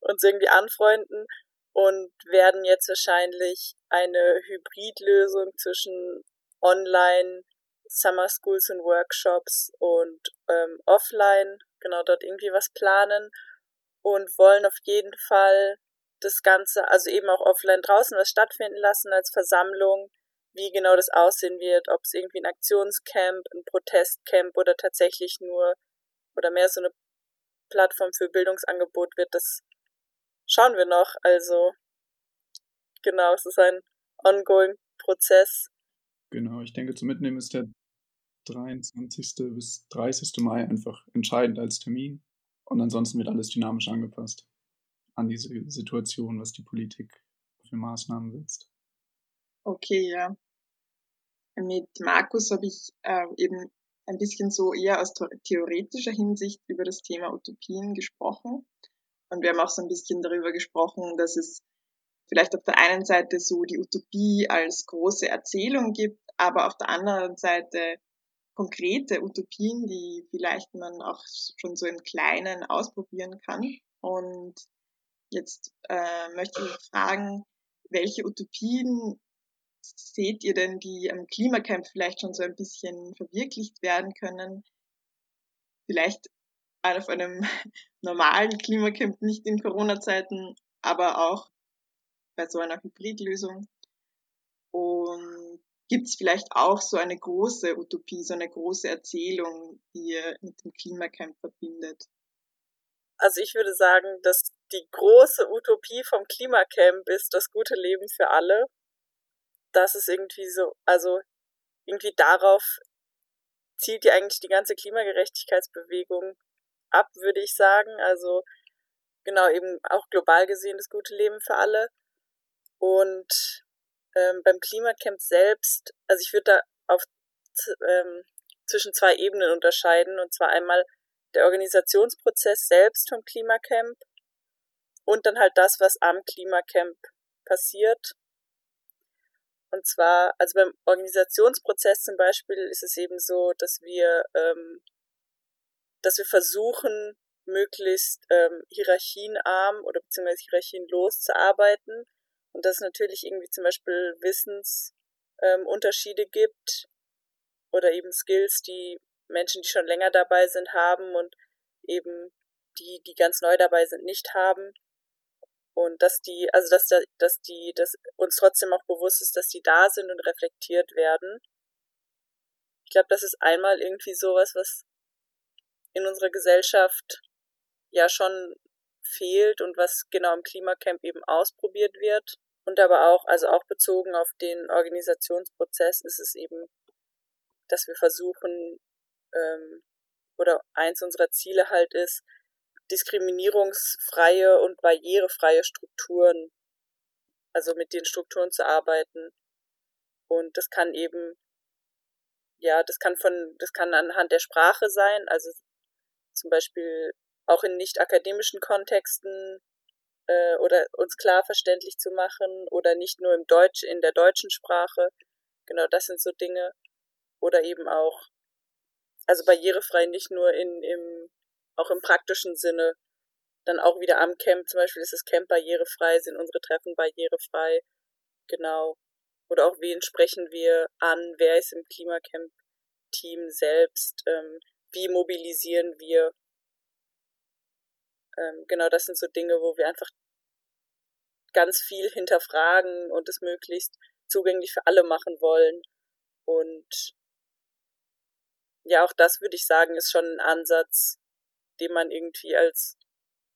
uns irgendwie anfreunden und werden jetzt wahrscheinlich eine Hybridlösung zwischen Online, Summer Schools und Workshops und ähm, Offline, genau dort irgendwie was planen und wollen auf jeden Fall das Ganze, also eben auch offline draußen was stattfinden lassen als Versammlung, wie genau das aussehen wird, ob es irgendwie ein Aktionscamp, ein Protestcamp oder tatsächlich nur oder mehr so eine Plattform für Bildungsangebot wird, das schauen wir noch. Also genau, es ist ein ongoing Prozess. Genau, ich denke, zu mitnehmen ist der 23. bis 30. Mai einfach entscheidend als Termin. Und ansonsten wird alles dynamisch angepasst an diese Situation, was die Politik für Maßnahmen setzt. Okay, ja. Mit Markus habe ich äh, eben ein bisschen so eher aus theoretischer Hinsicht über das Thema Utopien gesprochen. Und wir haben auch so ein bisschen darüber gesprochen, dass es vielleicht auf der einen Seite so die Utopie als große Erzählung gibt, aber auf der anderen Seite konkrete Utopien, die vielleicht man auch schon so im Kleinen ausprobieren kann. Und jetzt äh, möchte ich fragen, welche Utopien seht ihr denn, die am Klimacamp vielleicht schon so ein bisschen verwirklicht werden können? Vielleicht auf einem (laughs) normalen Klimacamp, nicht in Corona-Zeiten, aber auch bei so einer Hybridlösung. Und gibt es vielleicht auch so eine große Utopie, so eine große Erzählung, die ihr mit dem Klimacamp verbindet? Also ich würde sagen, dass die große Utopie vom Klimacamp ist das gute Leben für alle das ist irgendwie so, also irgendwie darauf zielt ja eigentlich die ganze Klimagerechtigkeitsbewegung ab, würde ich sagen. Also genau eben auch global gesehen das gute Leben für alle. Und ähm, beim Klimacamp selbst, also ich würde da auf ähm, zwischen zwei Ebenen unterscheiden, und zwar einmal der Organisationsprozess selbst vom Klimacamp und dann halt das, was am Klimacamp passiert. Und zwar, also beim Organisationsprozess zum Beispiel ist es eben so, dass wir ähm, dass wir versuchen, möglichst ähm, hierarchienarm oder beziehungsweise hierarchienlos zu arbeiten und dass es natürlich irgendwie zum Beispiel Wissensunterschiede ähm, gibt oder eben Skills, die Menschen, die schon länger dabei sind, haben und eben die, die ganz neu dabei sind, nicht haben. Und dass die, also dass, da, dass die, dass uns trotzdem auch bewusst ist, dass die da sind und reflektiert werden. Ich glaube, das ist einmal irgendwie sowas, was in unserer Gesellschaft ja schon fehlt und was genau im Klimacamp eben ausprobiert wird. Und aber auch, also auch bezogen auf den Organisationsprozess ist es eben, dass wir versuchen, ähm, oder eins unserer Ziele halt ist, diskriminierungsfreie und barrierefreie Strukturen, also mit den Strukturen zu arbeiten. Und das kann eben, ja, das kann von, das kann anhand der Sprache sein, also zum Beispiel auch in nicht akademischen Kontexten äh, oder uns klar verständlich zu machen oder nicht nur im Deutsch, in der deutschen Sprache. Genau, das sind so Dinge. Oder eben auch, also barrierefrei nicht nur in, im, auch im praktischen Sinne. Dann auch wieder am Camp, zum Beispiel ist das Camp barrierefrei, sind unsere Treffen barrierefrei. Genau. Oder auch wen sprechen wir an, wer ist im Klimacamp-Team selbst, ähm, wie mobilisieren wir ähm, genau das sind so Dinge, wo wir einfach ganz viel hinterfragen und es möglichst zugänglich für alle machen wollen. Und ja, auch das würde ich sagen, ist schon ein Ansatz, den man irgendwie als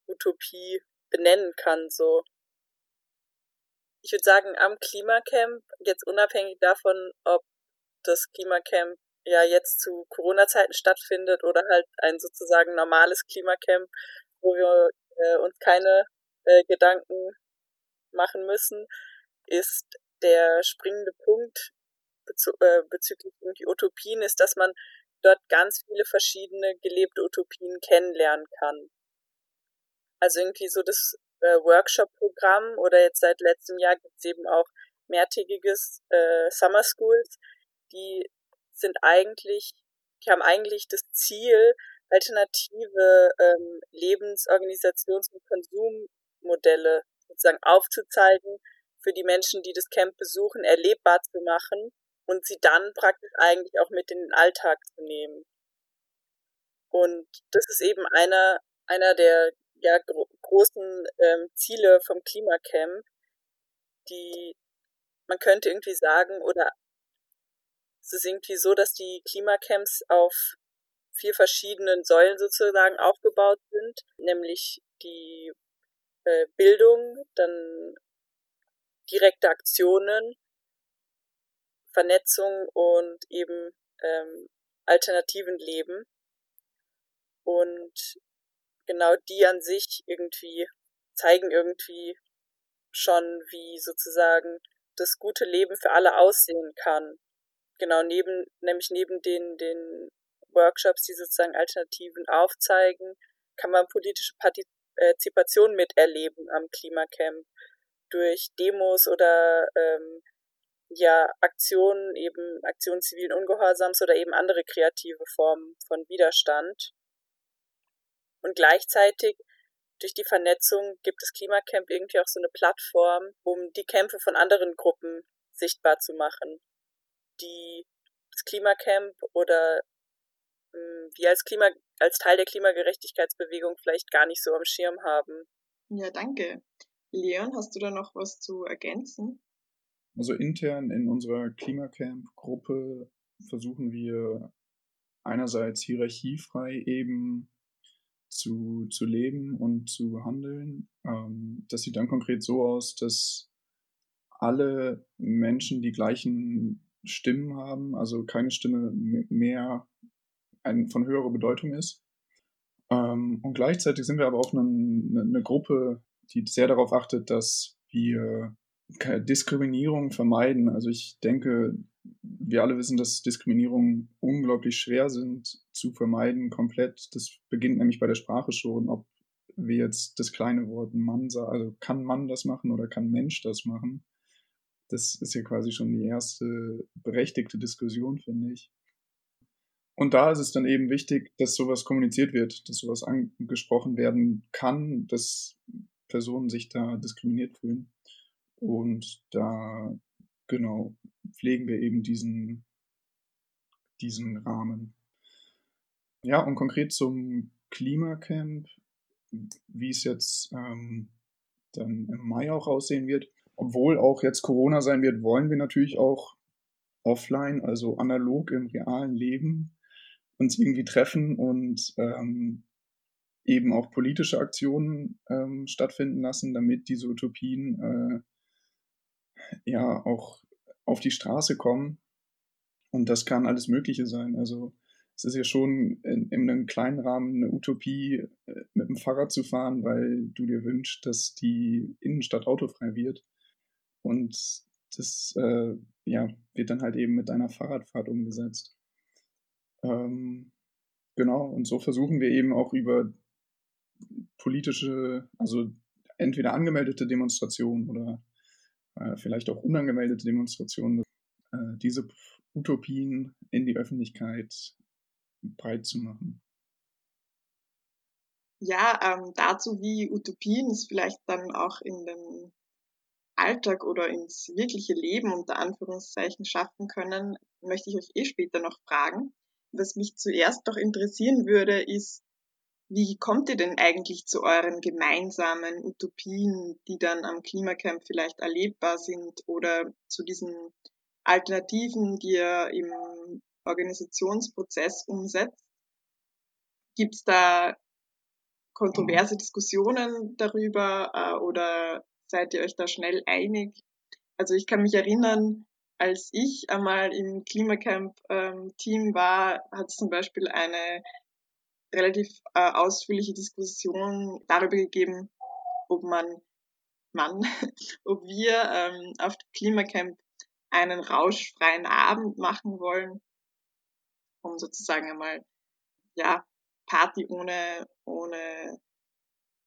Utopie benennen kann, so. Ich würde sagen, am Klimacamp, jetzt unabhängig davon, ob das Klimacamp ja jetzt zu Corona-Zeiten stattfindet oder halt ein sozusagen normales Klimacamp, wo wir äh, uns keine äh, Gedanken machen müssen, ist der springende Punkt bezü äh, bezüglich die Utopien, ist, dass man dort ganz viele verschiedene gelebte Utopien kennenlernen kann. Also irgendwie so das äh, Workshop-Programm oder jetzt seit letztem Jahr gibt es eben auch mehrtägiges äh, Summer Schools, die sind eigentlich, die haben eigentlich das Ziel, alternative ähm, Lebensorganisations- und Konsummodelle sozusagen aufzuzeigen, für die Menschen, die das Camp besuchen, erlebbar zu machen und sie dann praktisch eigentlich auch mit in den Alltag zu nehmen. Und das ist eben einer, einer der ja, gro großen ähm, Ziele vom Klimacamp, die man könnte irgendwie sagen, oder es ist irgendwie so, dass die Klimacamps auf vier verschiedenen Säulen sozusagen aufgebaut sind, nämlich die äh, Bildung, dann direkte Aktionen, Vernetzung und eben ähm, alternativen Leben. Und genau die an sich irgendwie zeigen irgendwie schon, wie sozusagen das gute Leben für alle aussehen kann. Genau, neben, nämlich neben den, den Workshops, die sozusagen Alternativen aufzeigen, kann man politische Partizipation miterleben am Klimacamp durch Demos oder ähm, ja Aktionen, eben Aktionen zivilen Ungehorsams oder eben andere kreative Formen von Widerstand. Und gleichzeitig durch die Vernetzung gibt das Klimacamp irgendwie auch so eine Plattform, um die Kämpfe von anderen Gruppen sichtbar zu machen, die das Klimacamp oder wir als Klima, als Teil der Klimagerechtigkeitsbewegung vielleicht gar nicht so am Schirm haben. Ja, danke. Leon, hast du da noch was zu ergänzen? Also intern in unserer Klimacamp-Gruppe versuchen wir einerseits hierarchiefrei eben zu, zu leben und zu handeln. Ähm, das sieht dann konkret so aus, dass alle Menschen die gleichen Stimmen haben, also keine Stimme mehr ein, von höherer Bedeutung ist. Ähm, und gleichzeitig sind wir aber auch eine, eine, Gruppe, die sehr darauf achtet, dass wir Diskriminierung vermeiden. Also ich denke, wir alle wissen, dass Diskriminierungen unglaublich schwer sind zu vermeiden komplett. Das beginnt nämlich bei der Sprache schon, ob wir jetzt das kleine Wort Mann sagen, also kann Mann das machen oder kann Mensch das machen. Das ist ja quasi schon die erste berechtigte Diskussion, finde ich. Und da ist es dann eben wichtig, dass sowas kommuniziert wird, dass sowas angesprochen werden kann, dass Personen sich da diskriminiert fühlen. Und da, genau, pflegen wir eben diesen, diesen Rahmen. Ja, und konkret zum Klimacamp, wie es jetzt ähm, dann im Mai auch aussehen wird. Obwohl auch jetzt Corona sein wird, wollen wir natürlich auch offline, also analog im realen Leben, uns irgendwie treffen und ähm, eben auch politische Aktionen ähm, stattfinden lassen, damit diese Utopien äh, ja auch auf die Straße kommen. Und das kann alles Mögliche sein. Also es ist ja schon in, in einem kleinen Rahmen eine Utopie, äh, mit dem Fahrrad zu fahren, weil du dir wünschst, dass die Innenstadt autofrei wird. Und das äh, ja, wird dann halt eben mit deiner Fahrradfahrt umgesetzt. Ähm, genau, und so versuchen wir eben auch über politische, also entweder angemeldete Demonstrationen oder äh, vielleicht auch unangemeldete Demonstrationen, äh, diese Utopien in die Öffentlichkeit breit zu machen. Ja, ähm, dazu, wie Utopien es vielleicht dann auch in den Alltag oder ins wirkliche Leben unter Anführungszeichen schaffen können, möchte ich euch eh später noch fragen. Was mich zuerst noch interessieren würde, ist, wie kommt ihr denn eigentlich zu euren gemeinsamen Utopien, die dann am Klimacamp vielleicht erlebbar sind oder zu diesen Alternativen, die ihr im Organisationsprozess umsetzt? Gibt es da kontroverse Diskussionen darüber äh, oder seid ihr euch da schnell einig? Also ich kann mich erinnern, als ich einmal im Klimacamp-Team ähm, war, hat es zum Beispiel eine relativ äh, ausführliche Diskussion darüber gegeben, ob man, man, (laughs) ob wir ähm, auf dem Klimacamp einen rauschfreien Abend machen wollen um sozusagen einmal, ja, Party ohne, ohne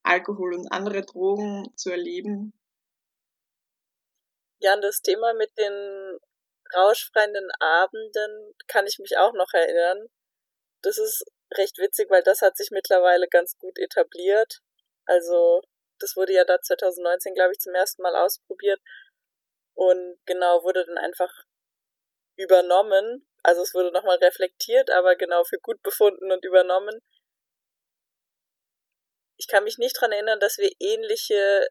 Alkohol und andere Drogen zu erleben. Ja, an das Thema mit den rauschfreien Abenden kann ich mich auch noch erinnern. Das ist recht witzig, weil das hat sich mittlerweile ganz gut etabliert. Also, das wurde ja da 2019, glaube ich, zum ersten Mal ausprobiert. Und genau, wurde dann einfach übernommen. Also es wurde nochmal reflektiert, aber genau für gut befunden und übernommen. Ich kann mich nicht dran erinnern, dass wir ähnliche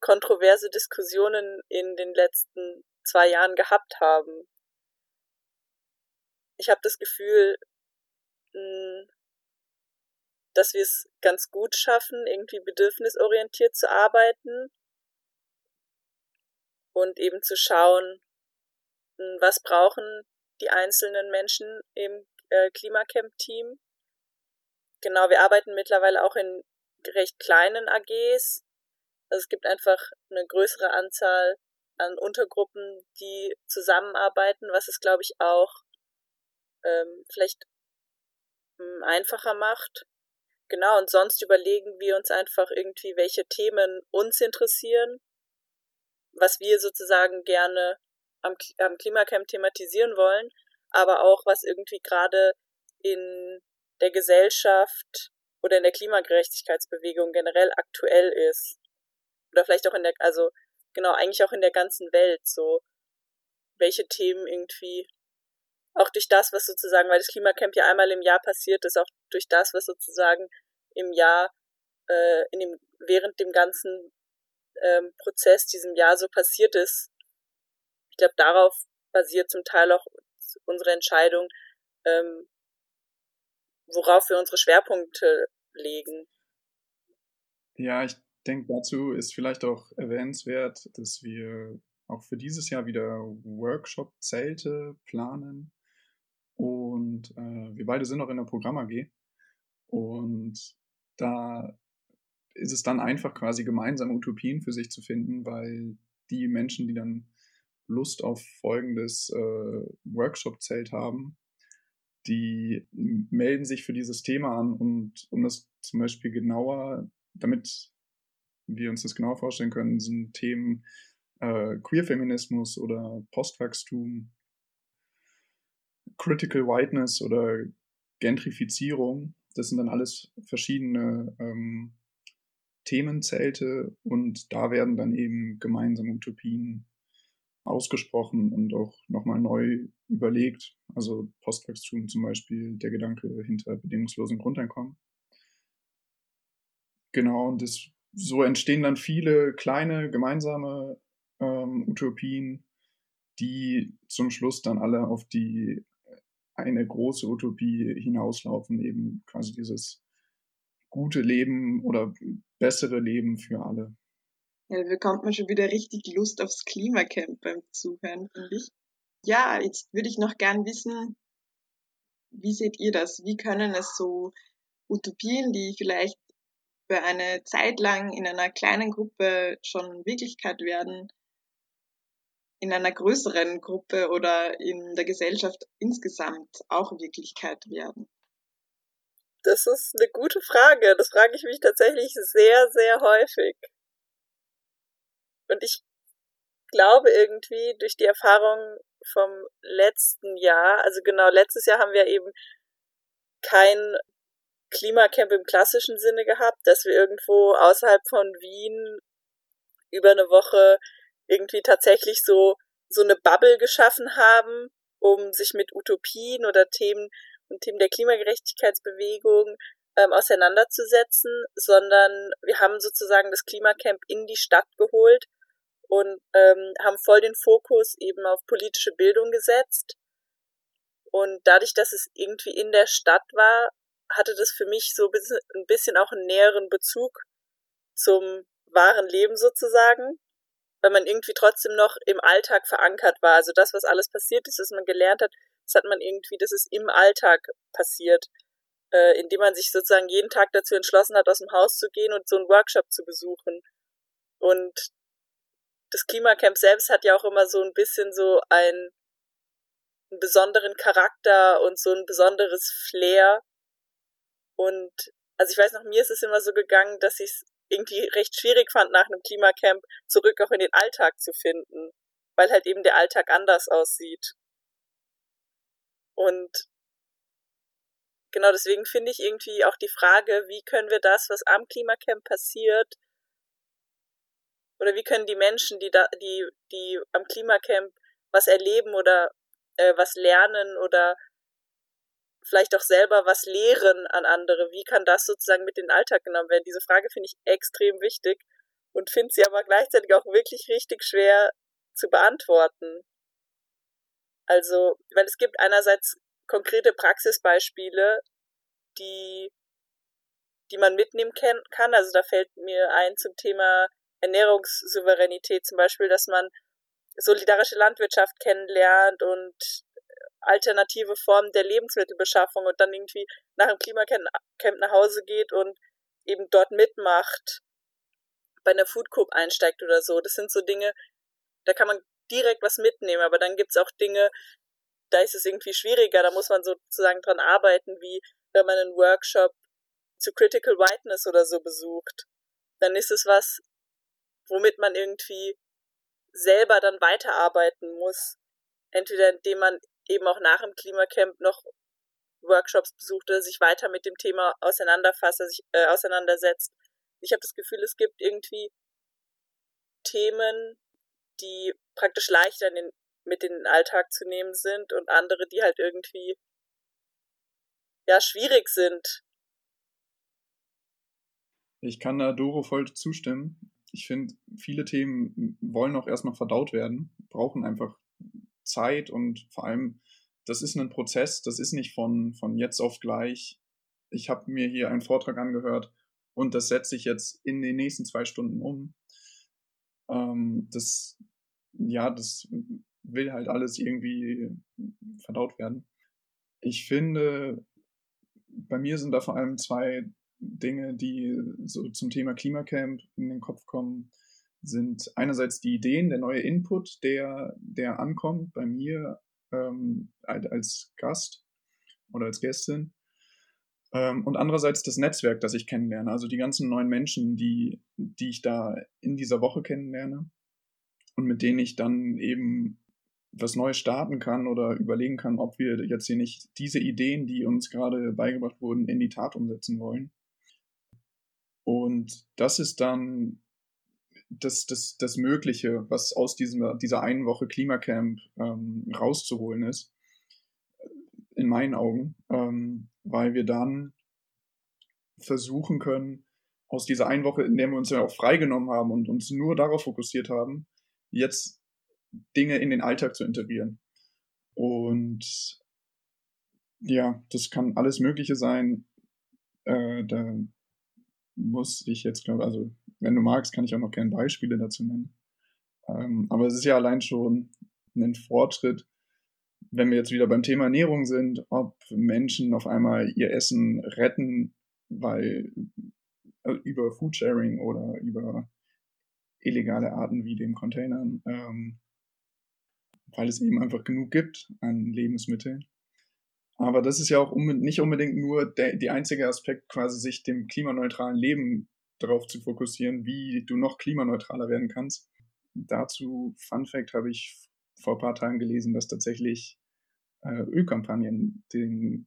kontroverse Diskussionen in den letzten zwei Jahren gehabt haben. Ich habe das Gefühl, hm, dass wir es ganz gut schaffen, irgendwie bedürfnisorientiert zu arbeiten und eben zu schauen, was brauchen die einzelnen Menschen im äh, Klimacamp-Team. Genau, wir arbeiten mittlerweile auch in recht kleinen AGs. Also es gibt einfach eine größere Anzahl an Untergruppen, die zusammenarbeiten, was es, glaube ich, auch ähm, vielleicht ähm, einfacher macht. Genau, und sonst überlegen wir uns einfach irgendwie, welche Themen uns interessieren, was wir sozusagen gerne am, am Klimacamp thematisieren wollen, aber auch was irgendwie gerade in der Gesellschaft oder in der Klimagerechtigkeitsbewegung generell aktuell ist. Oder vielleicht auch in der, also genau, eigentlich auch in der ganzen Welt so, welche Themen irgendwie auch durch das, was sozusagen, weil das Klimacamp ja einmal im Jahr passiert ist, auch durch das, was sozusagen im Jahr, äh, in dem, während dem ganzen ähm, Prozess, diesem Jahr so passiert ist, glaube, darauf basiert zum Teil auch unsere Entscheidung, ähm, worauf wir unsere Schwerpunkte legen. Ja, ich denke, dazu ist vielleicht auch erwähnenswert, dass wir auch für dieses Jahr wieder Workshop-Zelte planen. Und äh, wir beide sind noch in der Programm AG. Und da ist es dann einfach quasi gemeinsame Utopien für sich zu finden, weil die Menschen, die dann Lust auf folgendes äh, Workshop-Zelt haben, die melden sich für dieses Thema an und um das zum Beispiel genauer, damit wir uns das genauer vorstellen können, sind Themen äh, Queer-Feminismus oder Postwachstum, Critical Whiteness oder Gentrifizierung. Das sind dann alles verschiedene ähm, Themenzelte und da werden dann eben gemeinsame Utopien ausgesprochen und auch nochmal neu überlegt. Also Postwachstum zum Beispiel, der Gedanke hinter bedingungslosen Grundeinkommen. Genau, und das, so entstehen dann viele kleine gemeinsame ähm, Utopien, die zum Schluss dann alle auf die eine große Utopie hinauslaufen, eben quasi dieses gute Leben oder bessere Leben für alle. Ja, da bekommt man schon wieder richtig Lust aufs Klimacamp beim Zuhören, finde ich. Ja, jetzt würde ich noch gern wissen, wie seht ihr das? Wie können es so Utopien, die vielleicht für eine Zeit lang in einer kleinen Gruppe schon Wirklichkeit werden, in einer größeren Gruppe oder in der Gesellschaft insgesamt auch Wirklichkeit werden? Das ist eine gute Frage. Das frage ich mich tatsächlich sehr, sehr häufig. Und ich glaube irgendwie durch die Erfahrung vom letzten Jahr, also genau letztes Jahr haben wir eben kein Klimacamp im klassischen Sinne gehabt, dass wir irgendwo außerhalb von Wien über eine Woche irgendwie tatsächlich so, so eine Bubble geschaffen haben, um sich mit Utopien oder Themen und Themen der Klimagerechtigkeitsbewegung ähm, auseinanderzusetzen, sondern wir haben sozusagen das Klimacamp in die Stadt geholt und ähm, haben voll den Fokus eben auf politische Bildung gesetzt. Und dadurch, dass es irgendwie in der Stadt war, hatte das für mich so ein bisschen auch einen näheren Bezug zum wahren Leben sozusagen, weil man irgendwie trotzdem noch im Alltag verankert war. Also das, was alles passiert ist, was man gelernt hat, das hat man irgendwie, das ist im Alltag passiert, äh, indem man sich sozusagen jeden Tag dazu entschlossen hat, aus dem Haus zu gehen und so einen Workshop zu besuchen. Und das Klimacamp selbst hat ja auch immer so ein bisschen so ein, einen besonderen Charakter und so ein besonderes Flair. Und also ich weiß noch, mir ist es immer so gegangen, dass ich es irgendwie recht schwierig fand, nach einem Klimacamp zurück auch in den Alltag zu finden, weil halt eben der Alltag anders aussieht. Und genau deswegen finde ich irgendwie auch die Frage, wie können wir das, was am Klimacamp passiert, oder wie können die Menschen, die da, die, die am Klimacamp was erleben oder äh, was lernen oder vielleicht auch selber was lehren an andere, wie kann das sozusagen mit in den Alltag genommen werden? Diese Frage finde ich extrem wichtig und finde sie aber gleichzeitig auch wirklich richtig schwer zu beantworten. Also, weil es gibt einerseits konkrete Praxisbeispiele, die, die man mitnehmen kann. Also da fällt mir ein zum Thema Ernährungssouveränität zum Beispiel, dass man solidarische Landwirtschaft kennenlernt und alternative Formen der Lebensmittelbeschaffung und dann irgendwie nach dem Klimacamp nach Hause geht und eben dort mitmacht, bei einer Food Coop einsteigt oder so. Das sind so Dinge, da kann man direkt was mitnehmen, aber dann gibt's auch Dinge, da ist es irgendwie schwieriger, da muss man sozusagen dran arbeiten, wie wenn man einen Workshop zu Critical Whiteness oder so besucht. Dann ist es was, womit man irgendwie selber dann weiterarbeiten muss. Entweder indem man eben auch nach dem Klimacamp noch Workshops besucht oder sich weiter mit dem Thema auseinanderfasst, sich äh, auseinandersetzt. Ich habe das Gefühl, es gibt irgendwie Themen, die praktisch leichter in den, mit in den Alltag zu nehmen sind und andere, die halt irgendwie ja schwierig sind. Ich kann da Doro voll zustimmen ich finde, viele Themen wollen auch erstmal verdaut werden, brauchen einfach Zeit und vor allem, das ist ein Prozess, das ist nicht von, von jetzt auf gleich. Ich habe mir hier einen Vortrag angehört und das setze ich jetzt in den nächsten zwei Stunden um. Ähm, das, ja, das will halt alles irgendwie verdaut werden. Ich finde, bei mir sind da vor allem zwei Dinge, die so zum Thema Klimacamp in den Kopf kommen, sind einerseits die Ideen, der neue Input, der, der ankommt bei mir ähm, als Gast oder als Gästin. Ähm, und andererseits das Netzwerk, das ich kennenlerne, also die ganzen neuen Menschen, die, die ich da in dieser Woche kennenlerne und mit denen ich dann eben was Neues starten kann oder überlegen kann, ob wir jetzt hier nicht diese Ideen, die uns gerade beigebracht wurden, in die Tat umsetzen wollen. Und das ist dann das, das, das Mögliche, was aus diesem, dieser einen Woche Klimacamp ähm, rauszuholen ist, in meinen Augen, ähm, weil wir dann versuchen können, aus dieser einen Woche, in der wir uns ja auch freigenommen haben und uns nur darauf fokussiert haben, jetzt Dinge in den Alltag zu integrieren. Und ja, das kann alles Mögliche sein. Äh, da muss ich jetzt, glaube also wenn du magst, kann ich auch noch gerne Beispiele dazu nennen. Ähm, aber es ist ja allein schon ein Fortschritt, wenn wir jetzt wieder beim Thema Ernährung sind, ob Menschen auf einmal ihr Essen retten, weil äh, über Foodsharing oder über illegale Arten wie dem Containern, ähm, weil es eben einfach genug gibt an Lebensmitteln. Aber das ist ja auch nicht unbedingt nur der die einzige Aspekt, quasi sich dem klimaneutralen Leben darauf zu fokussieren, wie du noch klimaneutraler werden kannst. Dazu, Fun Fact, habe ich vor ein paar Tagen gelesen, dass tatsächlich äh, Ölkampagnen den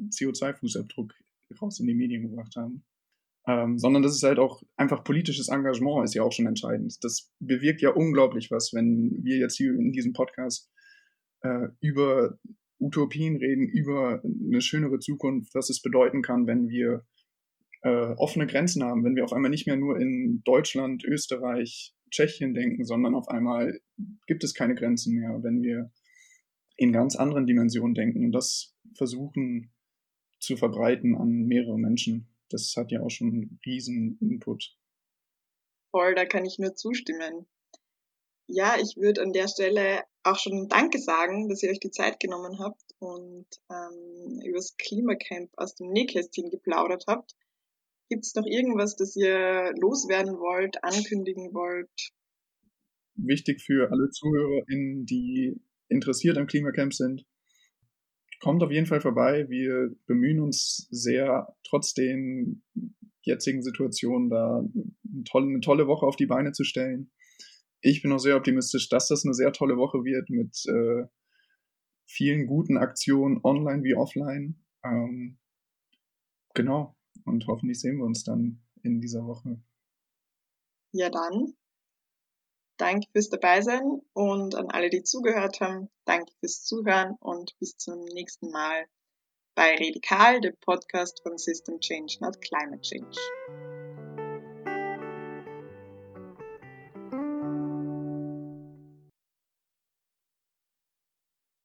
CO2-Fußabdruck raus in die Medien gebracht haben. Ähm, sondern das ist halt auch einfach politisches Engagement ist ja auch schon entscheidend. Das bewirkt ja unglaublich was, wenn wir jetzt hier in diesem Podcast äh, über Utopien reden, über eine schönere Zukunft, was es bedeuten kann, wenn wir äh, offene Grenzen haben, wenn wir auf einmal nicht mehr nur in Deutschland, Österreich, Tschechien denken, sondern auf einmal gibt es keine Grenzen mehr, wenn wir in ganz anderen Dimensionen denken und das versuchen zu verbreiten an mehrere Menschen. Das hat ja auch schon einen riesen Input. Voll, da kann ich nur zustimmen. Ja, ich würde an der Stelle auch schon Danke sagen, dass ihr euch die Zeit genommen habt und ähm, über das Klimacamp aus dem Nähkästchen geplaudert habt. Gibt es noch irgendwas, das ihr loswerden wollt, ankündigen wollt? Wichtig für alle ZuhörerInnen, die interessiert am Klimacamp sind. Kommt auf jeden Fall vorbei. Wir bemühen uns sehr, trotz den jetzigen Situationen, da eine tolle, eine tolle Woche auf die Beine zu stellen. Ich bin auch sehr optimistisch, dass das eine sehr tolle Woche wird mit äh, vielen guten Aktionen, online wie offline. Ähm, genau. Und hoffentlich sehen wir uns dann in dieser Woche. Ja, dann. Danke fürs Dabeisein und an alle, die zugehört haben. Danke fürs Zuhören und bis zum nächsten Mal bei Radikal, dem Podcast von System Change, not Climate Change.